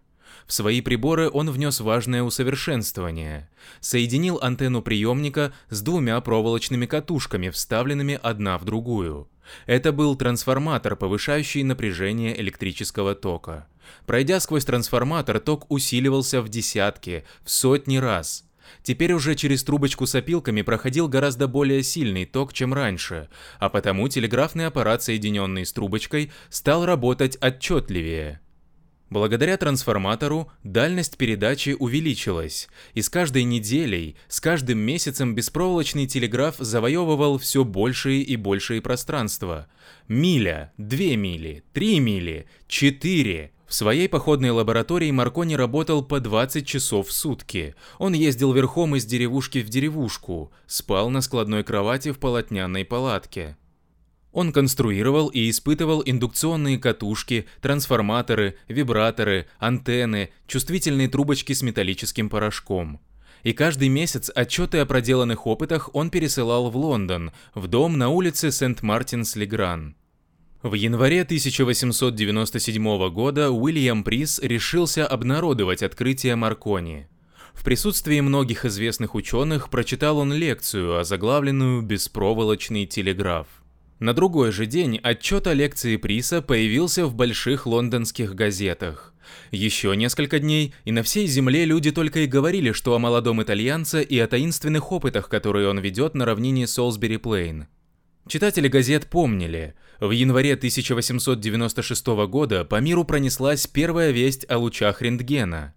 В свои приборы он внес важное усовершенствование. Соединил антенну приемника с двумя проволочными катушками, вставленными одна в другую. Это был трансформатор, повышающий напряжение электрического тока. Пройдя сквозь трансформатор, ток усиливался в десятки, в сотни раз. Теперь уже через трубочку с опилками проходил гораздо более сильный ток, чем раньше, а потому телеграфный аппарат, соединенный с трубочкой, стал работать отчетливее. Благодаря трансформатору дальность передачи увеличилась, и с каждой неделей, с каждым месяцем беспроволочный телеграф завоевывал все большие и большие пространства. Миля, две мили, три мили, четыре. В своей походной лаборатории Маркони работал по 20 часов в сутки. Он ездил верхом из деревушки в деревушку, спал на складной кровати в полотняной палатке. Он конструировал и испытывал индукционные катушки, трансформаторы, вибраторы, антенны, чувствительные трубочки с металлическим порошком. И каждый месяц отчеты о проделанных опытах он пересылал в Лондон, в дом на улице Сент-Мартинс-Легран. В январе 1897 года Уильям Прис решился обнародовать открытие Маркони. В присутствии многих известных ученых прочитал он лекцию, озаглавленную «Беспроволочный телеграф». На другой же день отчет о лекции Приса появился в больших лондонских газетах. Еще несколько дней, и на всей земле люди только и говорили, что о молодом итальянце и о таинственных опытах, которые он ведет на равнине Солсбери-Плейн. Читатели газет помнили, в январе 1896 года по миру пронеслась первая весть о лучах рентгена.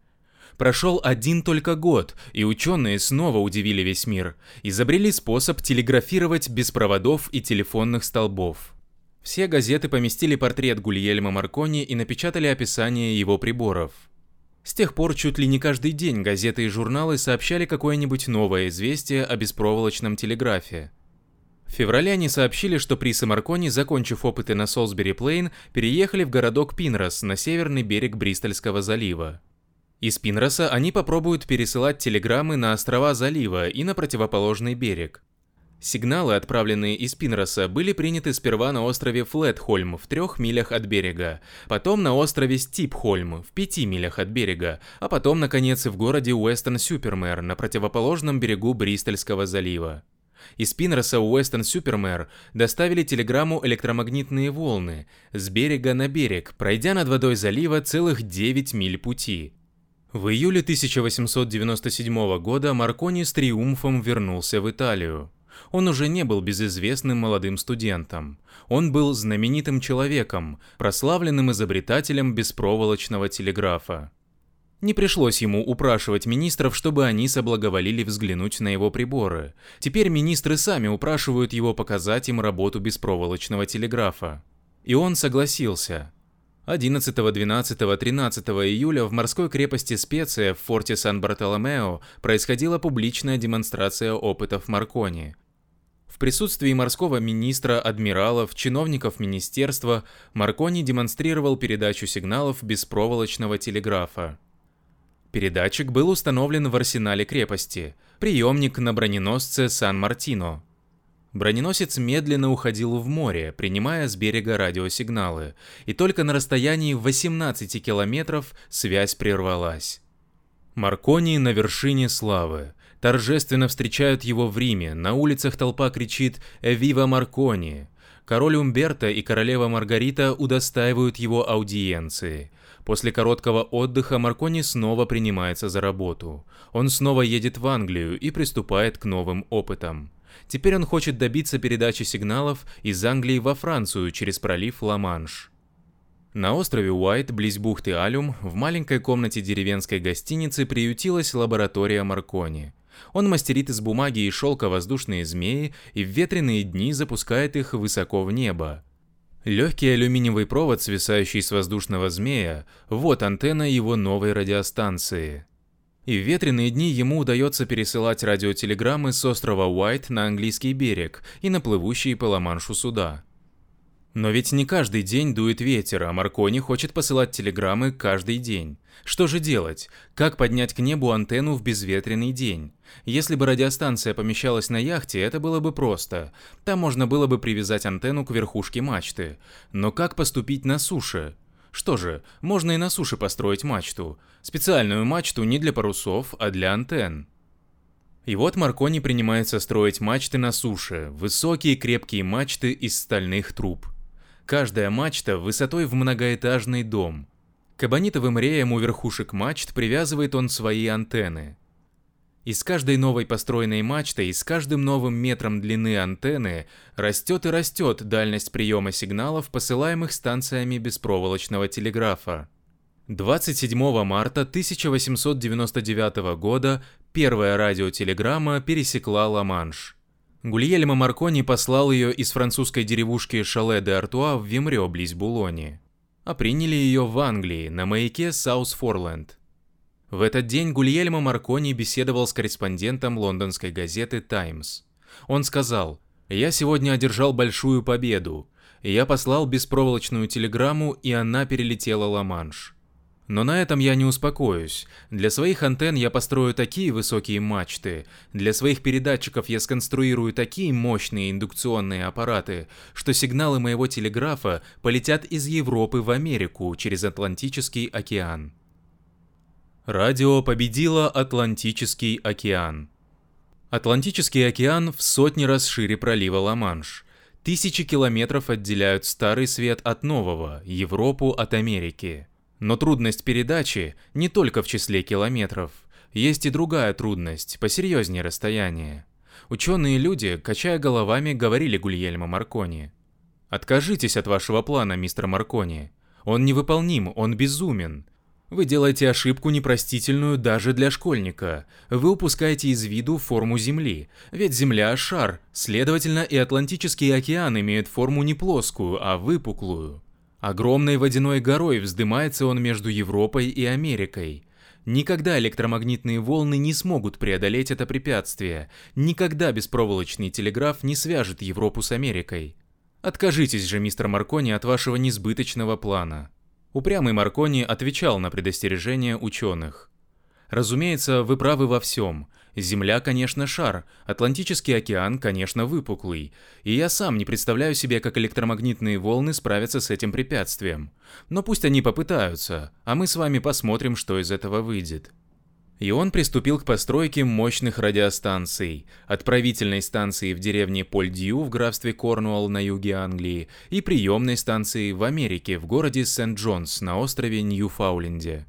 Прошел один только год, и ученые снова удивили весь мир, изобрели способ телеграфировать без проводов и телефонных столбов. Все газеты поместили портрет Гульельма Маркони и напечатали описание его приборов. С тех пор чуть ли не каждый день газеты и журналы сообщали какое-нибудь новое известие о беспроволочном телеграфе. В феврале они сообщили, что Прис и Маркони, закончив опыты на Солсбери-Плейн, переехали в городок Пинрос на северный берег Бристольского залива. Из Пинроса они попробуют пересылать телеграммы на острова залива и на противоположный берег. Сигналы, отправленные из Пинроса, были приняты сперва на острове Флетхольм в трех милях от берега, потом на острове Стипхольм в пяти милях от берега, а потом, наконец, в городе Уэстон-Сюпермэр на противоположном берегу Бристольского залива. Из Пинроса Уэстон-Сюпермэр доставили телеграмму электромагнитные волны с берега на берег, пройдя над водой залива целых 9 миль пути. В июле 1897 года Маркони с триумфом вернулся в Италию. Он уже не был безызвестным молодым студентом. Он был знаменитым человеком, прославленным изобретателем беспроволочного телеграфа. Не пришлось ему упрашивать министров, чтобы они соблаговолили взглянуть на его приборы. Теперь министры сами упрашивают его показать им работу беспроволочного телеграфа. И он согласился. 11, 12, 13 июля в морской крепости Специя в форте Сан-Бартоломео происходила публичная демонстрация опытов Маркони. В присутствии морского министра, адмиралов, чиновников министерства Маркони демонстрировал передачу сигналов беспроволочного телеграфа. Передатчик был установлен в арсенале крепости, приемник на броненосце Сан-Мартино. Броненосец медленно уходил в море, принимая с берега радиосигналы, и только на расстоянии 18 километров связь прервалась. Маркони на вершине славы. Торжественно встречают его в Риме, на улицах толпа кричит «Эвива Маркони!». Король Умберто и королева Маргарита удостаивают его аудиенции – После короткого отдыха Маркони снова принимается за работу. Он снова едет в Англию и приступает к новым опытам. Теперь он хочет добиться передачи сигналов из Англии во Францию через пролив Ла-Манш. На острове Уайт, близ бухты Алюм, в маленькой комнате деревенской гостиницы приютилась лаборатория Маркони. Он мастерит из бумаги и шелка воздушные змеи и в ветреные дни запускает их высоко в небо. Легкий алюминиевый провод, свисающий с воздушного змея, вот антенна его новой радиостанции. И в ветреные дни ему удается пересылать радиотелеграммы с острова Уайт на английский берег и на плывущие по Ла-Маншу суда. Но ведь не каждый день дует ветер, а Маркони хочет посылать телеграммы каждый день. Что же делать? Как поднять к небу антенну в безветренный день? Если бы радиостанция помещалась на яхте, это было бы просто. Там можно было бы привязать антенну к верхушке мачты. Но как поступить на суше? Что же, можно и на суше построить мачту. Специальную мачту не для парусов, а для антенн. И вот Маркони принимается строить мачты на суше, высокие крепкие мачты из стальных труб. Каждая мачта высотой в многоэтажный дом. К абонитовым реям у верхушек мачт привязывает он свои антенны. И с каждой новой построенной мачтой, и с каждым новым метром длины антенны растет и растет дальность приема сигналов, посылаемых станциями беспроволочного телеграфа. 27 марта 1899 года первая радиотелеграмма пересекла Ла-Манш. Гульельмо Маркони послал ее из французской деревушки Шале де Артуа в Вимрё, близ Булони. А приняли ее в Англии, на маяке Саус-Форленд. В этот день Гульельмо Маркони беседовал с корреспондентом лондонской газеты «Таймс». Он сказал, «Я сегодня одержал большую победу. Я послал беспроволочную телеграмму, и она перелетела Ла-Манш. Но на этом я не успокоюсь. Для своих антенн я построю такие высокие мачты, для своих передатчиков я сконструирую такие мощные индукционные аппараты, что сигналы моего телеграфа полетят из Европы в Америку через Атлантический океан. Радио победило Атлантический океан. Атлантический океан в сотни раз шире пролива Ла-Манш. Тысячи километров отделяют старый свет от нового, Европу от Америки. Но трудность передачи не только в числе километров. Есть и другая трудность, посерьезнее расстояние. Ученые люди, качая головами, говорили Гульельмо Маркони. «Откажитесь от вашего плана, мистер Маркони. Он невыполним, он безумен. Вы делаете ошибку непростительную даже для школьника. Вы упускаете из виду форму Земли. Ведь Земля – шар, следовательно, и Атлантический океан имеет форму не плоскую, а выпуклую. Огромной водяной горой вздымается он между Европой и Америкой. Никогда электромагнитные волны не смогут преодолеть это препятствие. Никогда беспроволочный телеграф не свяжет Европу с Америкой. Откажитесь же, мистер Маркони, от вашего несбыточного плана. Упрямый Маркони отвечал на предостережения ученых. Разумеется, вы правы во всем. Земля, конечно, шар, Атлантический океан, конечно, выпуклый. И я сам не представляю себе, как электромагнитные волны справятся с этим препятствием. Но пусть они попытаются, а мы с вами посмотрим, что из этого выйдет. И он приступил к постройке мощных радиостанций, отправительной станции в деревне Польдью в графстве Корнуолл на юге Англии и приемной станции в Америке в городе Сент-Джонс на острове Ньюфауленде.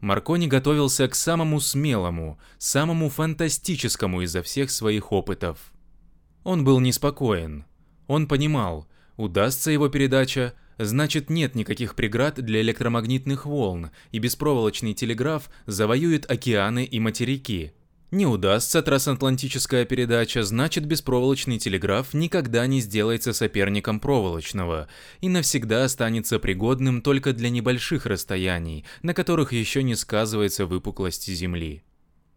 Маркони готовился к самому смелому, самому фантастическому изо всех своих опытов. Он был неспокоен. Он понимал, удастся его передача, значит нет никаких преград для электромагнитных волн, и беспроволочный телеграф завоюет океаны и материки. Не удастся трансатлантическая передача, значит беспроволочный телеграф никогда не сделается соперником проволочного и навсегда останется пригодным только для небольших расстояний, на которых еще не сказывается выпуклость Земли.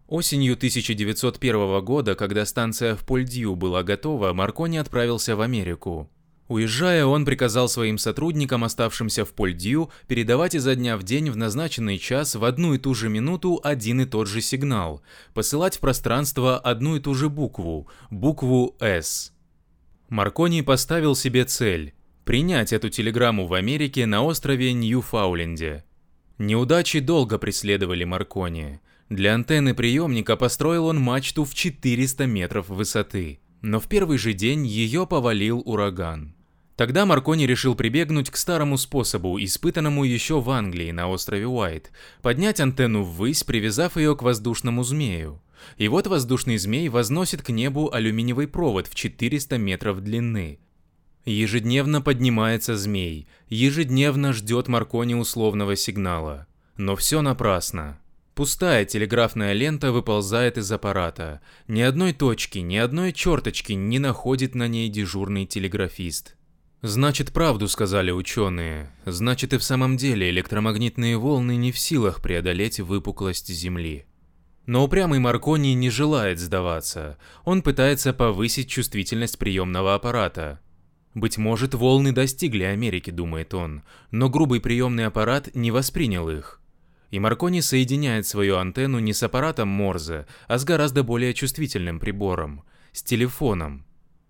Осенью 1901 года, когда станция в Польдью была готова, Маркони отправился в Америку. Уезжая, он приказал своим сотрудникам, оставшимся в Польдью, передавать изо дня в день в назначенный час в одну и ту же минуту один и тот же сигнал, посылать в пространство одну и ту же букву, букву «С». Маркони поставил себе цель – принять эту телеграмму в Америке на острове Ньюфауленде. Неудачи долго преследовали Маркони. Для антенны приемника построил он мачту в 400 метров высоты – но в первый же день ее повалил ураган. Тогда Маркони решил прибегнуть к старому способу, испытанному еще в Англии на острове Уайт, поднять антенну ввысь, привязав ее к воздушному змею. И вот воздушный змей возносит к небу алюминиевый провод в 400 метров длины. Ежедневно поднимается змей, ежедневно ждет Маркони условного сигнала. Но все напрасно. Пустая телеграфная лента выползает из аппарата. Ни одной точки, ни одной черточки не находит на ней дежурный телеграфист. Значит, правду сказали ученые. Значит, и в самом деле электромагнитные волны не в силах преодолеть выпуклость Земли. Но упрямый Маркони не желает сдаваться. Он пытается повысить чувствительность приемного аппарата. Быть может, волны достигли Америки, думает он, но грубый приемный аппарат не воспринял их. И Маркони соединяет свою антенну не с аппаратом Морзе, а с гораздо более чувствительным прибором – с телефоном.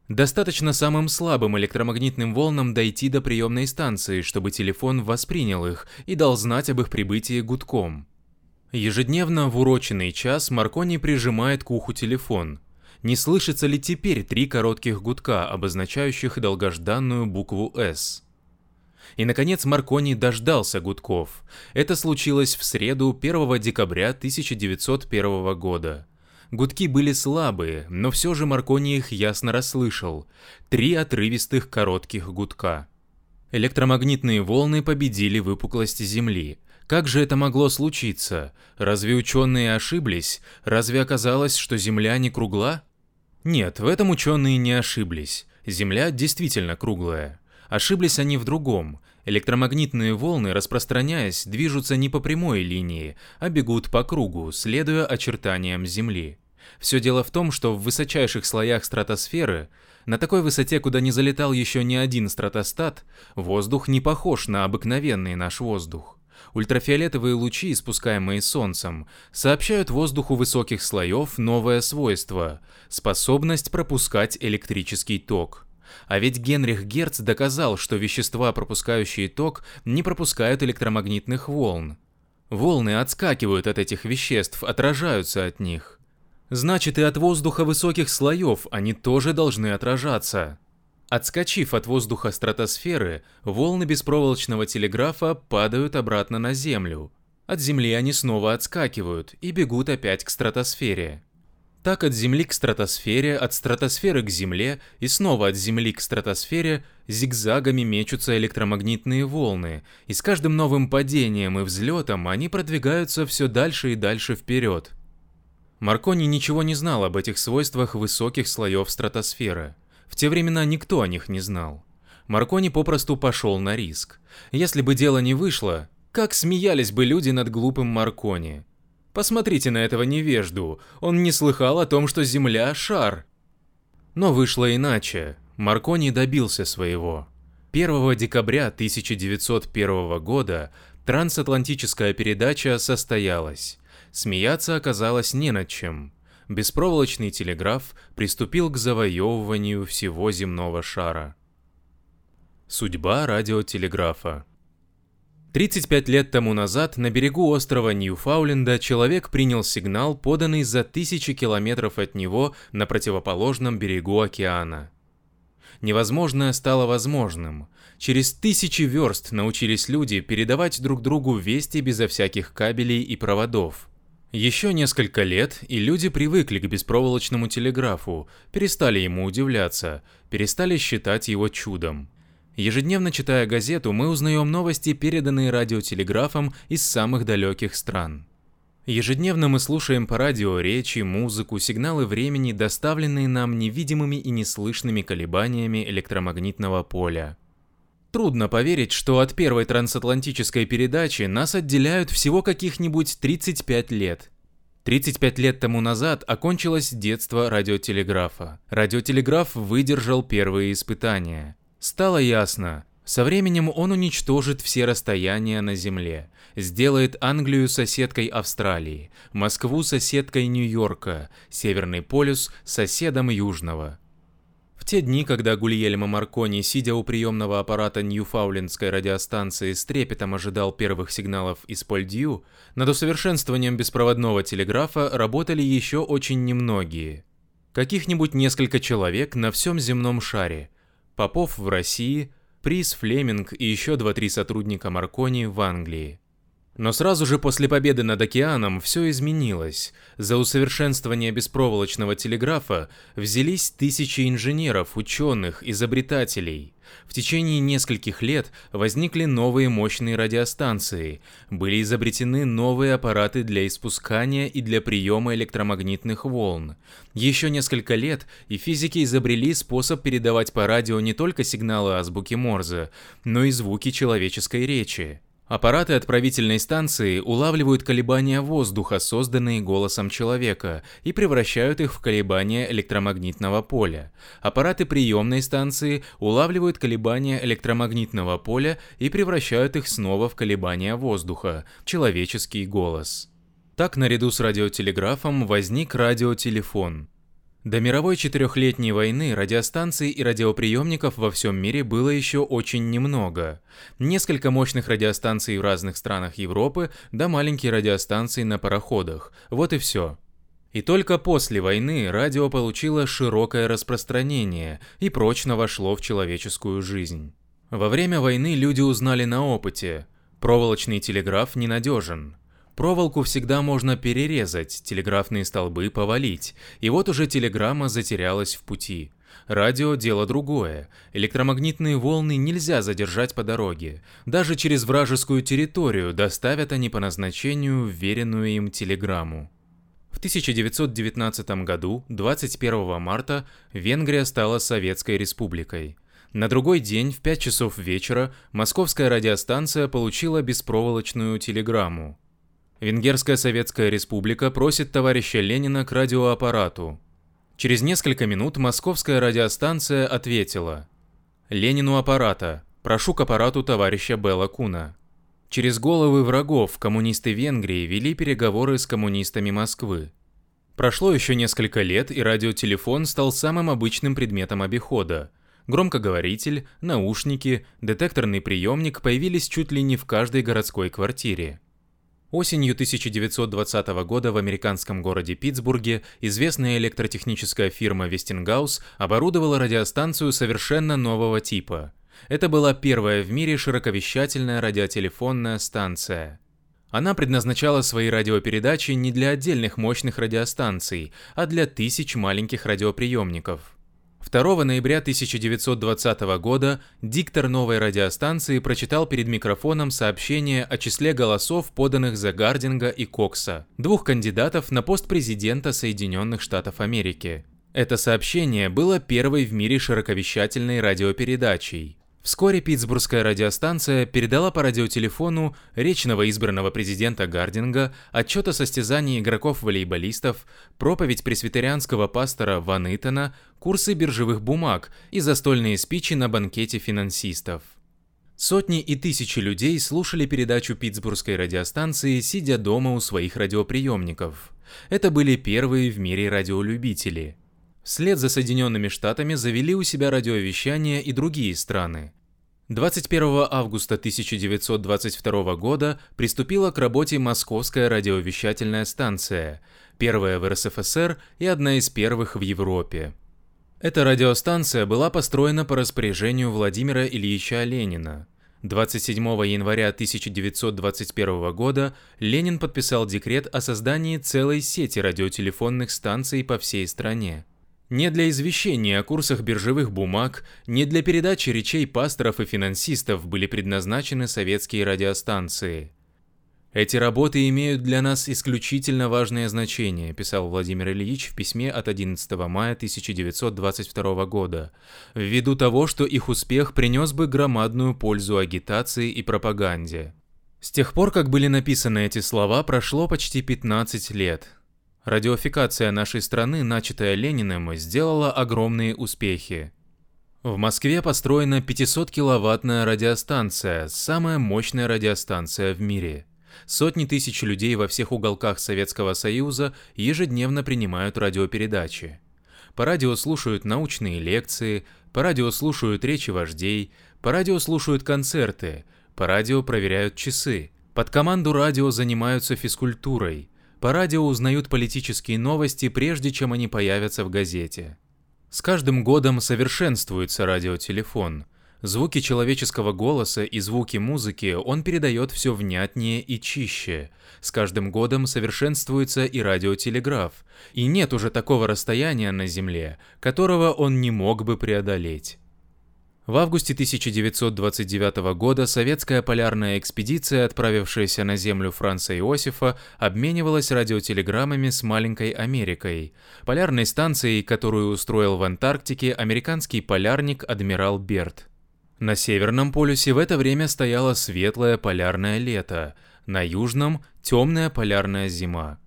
Достаточно самым слабым электромагнитным волнам дойти до приемной станции, чтобы телефон воспринял их и дал знать об их прибытии гудком. Ежедневно в уроченный час Маркони прижимает к уху телефон. Не слышится ли теперь три коротких гудка, обозначающих долгожданную букву «С»? И, наконец, Маркони дождался гудков. Это случилось в среду 1 декабря 1901 года. Гудки были слабые, но все же Маркони их ясно расслышал. Три отрывистых коротких гудка. Электромагнитные волны победили выпуклость Земли. Как же это могло случиться? Разве ученые ошиблись? Разве оказалось, что Земля не кругла? Нет, в этом ученые не ошиблись. Земля действительно круглая. Ошиблись они в другом. Электромагнитные волны, распространяясь, движутся не по прямой линии, а бегут по кругу, следуя очертаниям Земли. Все дело в том, что в высочайших слоях стратосферы, на такой высоте, куда не залетал еще ни один стратостат, воздух не похож на обыкновенный наш воздух. Ультрафиолетовые лучи, испускаемые Солнцем, сообщают воздуху высоких слоев новое свойство – способность пропускать электрический ток. А ведь Генрих Герц доказал, что вещества, пропускающие ток, не пропускают электромагнитных волн. Волны отскакивают от этих веществ, отражаются от них. Значит, и от воздуха высоких слоев они тоже должны отражаться. Отскочив от воздуха стратосферы, волны беспроволочного телеграфа падают обратно на Землю. От Земли они снова отскакивают и бегут опять к стратосфере. Так от Земли к стратосфере, от стратосферы к Земле и снова от Земли к стратосфере зигзагами мечутся электромагнитные волны, и с каждым новым падением и взлетом они продвигаются все дальше и дальше вперед. Маркони ничего не знал об этих свойствах высоких слоев стратосферы – в те времена никто о них не знал. Маркони попросту пошел на риск. Если бы дело не вышло, как смеялись бы люди над глупым Маркони. Посмотрите на этого невежду, он не слыхал о том, что Земля – шар. Но вышло иначе. Маркони добился своего. 1 декабря 1901 года трансатлантическая передача состоялась. Смеяться оказалось не над чем беспроволочный телеграф приступил к завоевыванию всего земного шара. Судьба радиотелеграфа 35 лет тому назад на берегу острова Ньюфауленда человек принял сигнал, поданный за тысячи километров от него на противоположном берегу океана. Невозможное стало возможным. Через тысячи верст научились люди передавать друг другу вести безо всяких кабелей и проводов – еще несколько лет, и люди привыкли к беспроволочному телеграфу, перестали ему удивляться, перестали считать его чудом. Ежедневно читая газету, мы узнаем новости, переданные радиотелеграфом из самых далеких стран. Ежедневно мы слушаем по радио речи, музыку, сигналы времени, доставленные нам невидимыми и неслышными колебаниями электромагнитного поля. Трудно поверить, что от первой трансатлантической передачи нас отделяют всего каких-нибудь 35 лет. 35 лет тому назад окончилось детство радиотелеграфа. Радиотелеграф выдержал первые испытания. Стало ясно, со временем он уничтожит все расстояния на Земле, сделает Англию соседкой Австралии, Москву соседкой Нью-Йорка, Северный полюс соседом Южного – в те дни, когда Гульельмо Маркони, сидя у приемного аппарата Ньюфаулендской радиостанции, с трепетом ожидал первых сигналов из Польдью, над усовершенствованием беспроводного телеграфа работали еще очень немногие. Каких-нибудь несколько человек на всем земном шаре. Попов в России, Приз Флеминг и еще два-три сотрудника Маркони в Англии. Но сразу же после победы над океаном все изменилось. За усовершенствование беспроволочного телеграфа взялись тысячи инженеров, ученых, изобретателей. В течение нескольких лет возникли новые мощные радиостанции, были изобретены новые аппараты для испускания и для приема электромагнитных волн. Еще несколько лет и физики изобрели способ передавать по радио не только сигналы азбуки Морзе, но и звуки человеческой речи. Аппараты отправительной станции улавливают колебания воздуха, созданные голосом человека, и превращают их в колебания электромагнитного поля. Аппараты приемной станции улавливают колебания электромагнитного поля и превращают их снова в колебания воздуха, человеческий голос. Так наряду с радиотелеграфом возник радиотелефон – до мировой четырехлетней войны радиостанций и радиоприемников во всем мире было еще очень немного. Несколько мощных радиостанций в разных странах Европы, да маленькие радиостанции на пароходах. Вот и все. И только после войны радио получило широкое распространение и прочно вошло в человеческую жизнь. Во время войны люди узнали на опыте. Проволочный телеграф ненадежен. Проволоку всегда можно перерезать, телеграфные столбы повалить, и вот уже телеграмма затерялась в пути. Радио – дело другое. Электромагнитные волны нельзя задержать по дороге. Даже через вражескую территорию доставят они по назначению вверенную им телеграмму. В 1919 году, 21 марта, Венгрия стала Советской Республикой. На другой день, в 5 часов вечера, московская радиостанция получила беспроволочную телеграмму. Венгерская Советская Республика просит товарища Ленина к радиоаппарату. Через несколько минут московская радиостанция ответила. Ленину аппарата. Прошу к аппарату товарища Белла Куна. Через головы врагов коммунисты Венгрии вели переговоры с коммунистами Москвы. Прошло еще несколько лет, и радиотелефон стал самым обычным предметом обихода. Громкоговоритель, наушники, детекторный приемник появились чуть ли не в каждой городской квартире. Осенью 1920 года в американском городе Питтсбурге известная электротехническая фирма Westinghouse оборудовала радиостанцию совершенно нового типа. Это была первая в мире широковещательная радиотелефонная станция. Она предназначала свои радиопередачи не для отдельных мощных радиостанций, а для тысяч маленьких радиоприемников. 2 ноября 1920 года диктор новой радиостанции прочитал перед микрофоном сообщение о числе голосов, поданных за Гардинга и Кокса, двух кандидатов на пост президента Соединенных Штатов Америки. Это сообщение было первой в мире широковещательной радиопередачей. Вскоре питтсбургская радиостанция передала по радиотелефону речь новоизбранного президента Гардинга, отчет о состязании игроков-волейболистов, проповедь пресвитерианского пастора Ван Итона, курсы биржевых бумаг и застольные спичи на банкете финансистов. Сотни и тысячи людей слушали передачу питтсбургской радиостанции, сидя дома у своих радиоприемников. Это были первые в мире радиолюбители – Вслед за Соединенными Штатами завели у себя радиовещание и другие страны. 21 августа 1922 года приступила к работе Московская радиовещательная станция, первая в РСФСР и одна из первых в Европе. Эта радиостанция была построена по распоряжению Владимира Ильича Ленина. 27 января 1921 года Ленин подписал декрет о создании целой сети радиотелефонных станций по всей стране. Не для извещения о курсах биржевых бумаг, не для передачи речей пасторов и финансистов были предназначены советские радиостанции. Эти работы имеют для нас исключительно важное значение, писал Владимир Ильич в письме от 11 мая 1922 года, ввиду того, что их успех принес бы громадную пользу агитации и пропаганде. С тех пор, как были написаны эти слова, прошло почти 15 лет. Радиофикация нашей страны, начатая Лениным, сделала огромные успехи. В Москве построена 500-киловаттная радиостанция, самая мощная радиостанция в мире. Сотни тысяч людей во всех уголках Советского Союза ежедневно принимают радиопередачи. По радио слушают научные лекции, по радио слушают речи вождей, по радио слушают концерты, по радио проверяют часы. Под команду радио занимаются физкультурой – по радио узнают политические новости, прежде чем они появятся в газете. С каждым годом совершенствуется радиотелефон. Звуки человеческого голоса и звуки музыки он передает все внятнее и чище. С каждым годом совершенствуется и радиотелеграф, и нет уже такого расстояния на Земле, которого он не мог бы преодолеть. В августе 1929 года советская полярная экспедиция, отправившаяся на Землю Франца Иосифа, обменивалась радиотелеграммами с маленькой Америкой, полярной станцией, которую устроил в Антарктике американский полярник адмирал Берт. На Северном полюсе в это время стояло светлое полярное лето, на Южном – темная полярная зима.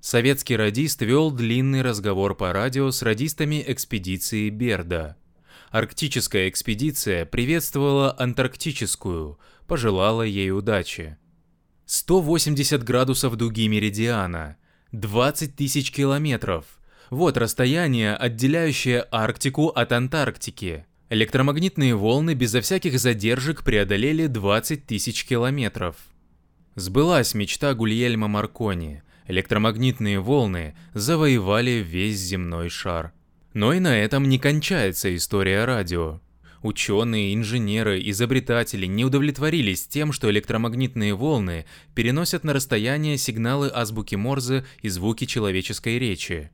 Советский радист вел длинный разговор по радио с радистами экспедиции Берда – Арктическая экспедиция приветствовала антарктическую, пожелала ей удачи. 180 градусов дуги меридиана, 20 тысяч километров. Вот расстояние, отделяющее Арктику от Антарктики. Электромагнитные волны безо всяких задержек преодолели 20 тысяч километров. Сбылась мечта Гульельма Маркони. Электромагнитные волны завоевали весь земной шар. Но и на этом не кончается история радио. Ученые, инженеры, изобретатели не удовлетворились тем, что электромагнитные волны переносят на расстояние сигналы азбуки Морзе и звуки человеческой речи.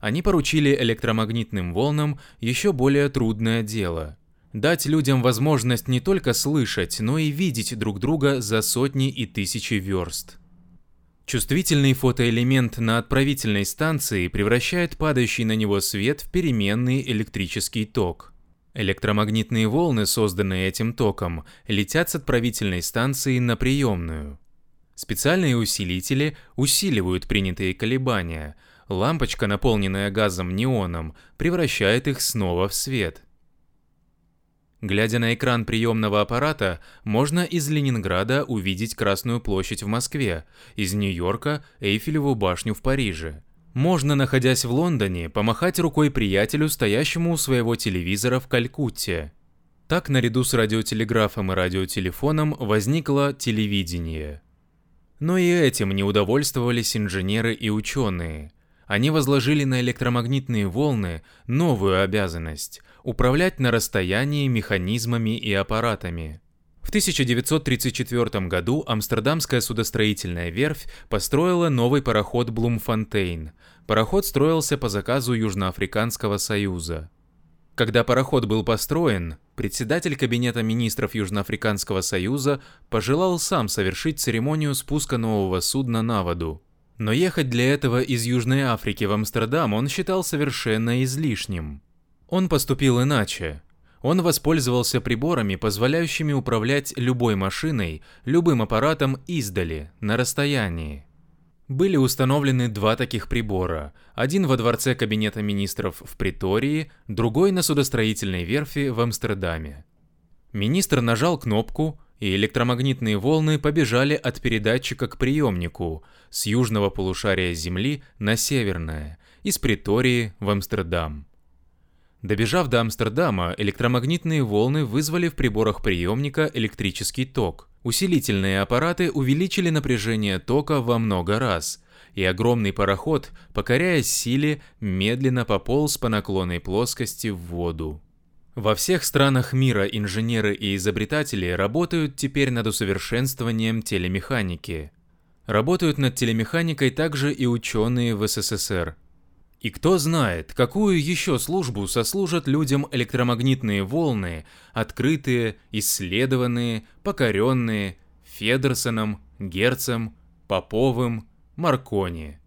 Они поручили электромагнитным волнам еще более трудное дело – дать людям возможность не только слышать, но и видеть друг друга за сотни и тысячи верст. Чувствительный фотоэлемент на отправительной станции превращает падающий на него свет в переменный электрический ток. Электромагнитные волны, созданные этим током, летят с отправительной станции на приемную. Специальные усилители усиливают принятые колебания. Лампочка, наполненная газом неоном, превращает их снова в свет. Глядя на экран приемного аппарата, можно из Ленинграда увидеть Красную площадь в Москве, из Нью-Йорка – Эйфелеву башню в Париже. Можно, находясь в Лондоне, помахать рукой приятелю, стоящему у своего телевизора в Калькутте. Так, наряду с радиотелеграфом и радиотелефоном возникло телевидение. Но и этим не удовольствовались инженеры и ученые. Они возложили на электромагнитные волны новую обязанность – управлять на расстоянии механизмами и аппаратами. В 1934 году Амстердамская судостроительная верфь построила новый пароход «Блумфонтейн». Пароход строился по заказу Южноафриканского союза. Когда пароход был построен, председатель Кабинета министров Южноафриканского союза пожелал сам совершить церемонию спуска нового судна на воду. Но ехать для этого из Южной Африки в Амстердам он считал совершенно излишним. Он поступил иначе. Он воспользовался приборами, позволяющими управлять любой машиной, любым аппаратом издали, на расстоянии. Были установлены два таких прибора. Один во дворце Кабинета министров в Притории, другой на судостроительной верфи в Амстердаме. Министр нажал кнопку, и электромагнитные волны побежали от передатчика к приемнику с южного полушария Земли на северное, из Притории в Амстердам. Добежав до Амстердама, электромагнитные волны вызвали в приборах приемника электрический ток. Усилительные аппараты увеличили напряжение тока во много раз, и огромный пароход, покоряя силе, медленно пополз по наклонной плоскости в воду. Во всех странах мира инженеры и изобретатели работают теперь над усовершенствованием телемеханики. Работают над телемеханикой также и ученые в СССР. И кто знает, какую еще службу сослужат людям электромагнитные волны, открытые, исследованные, покоренные Федерсоном, Герцем, Поповым, Маркони.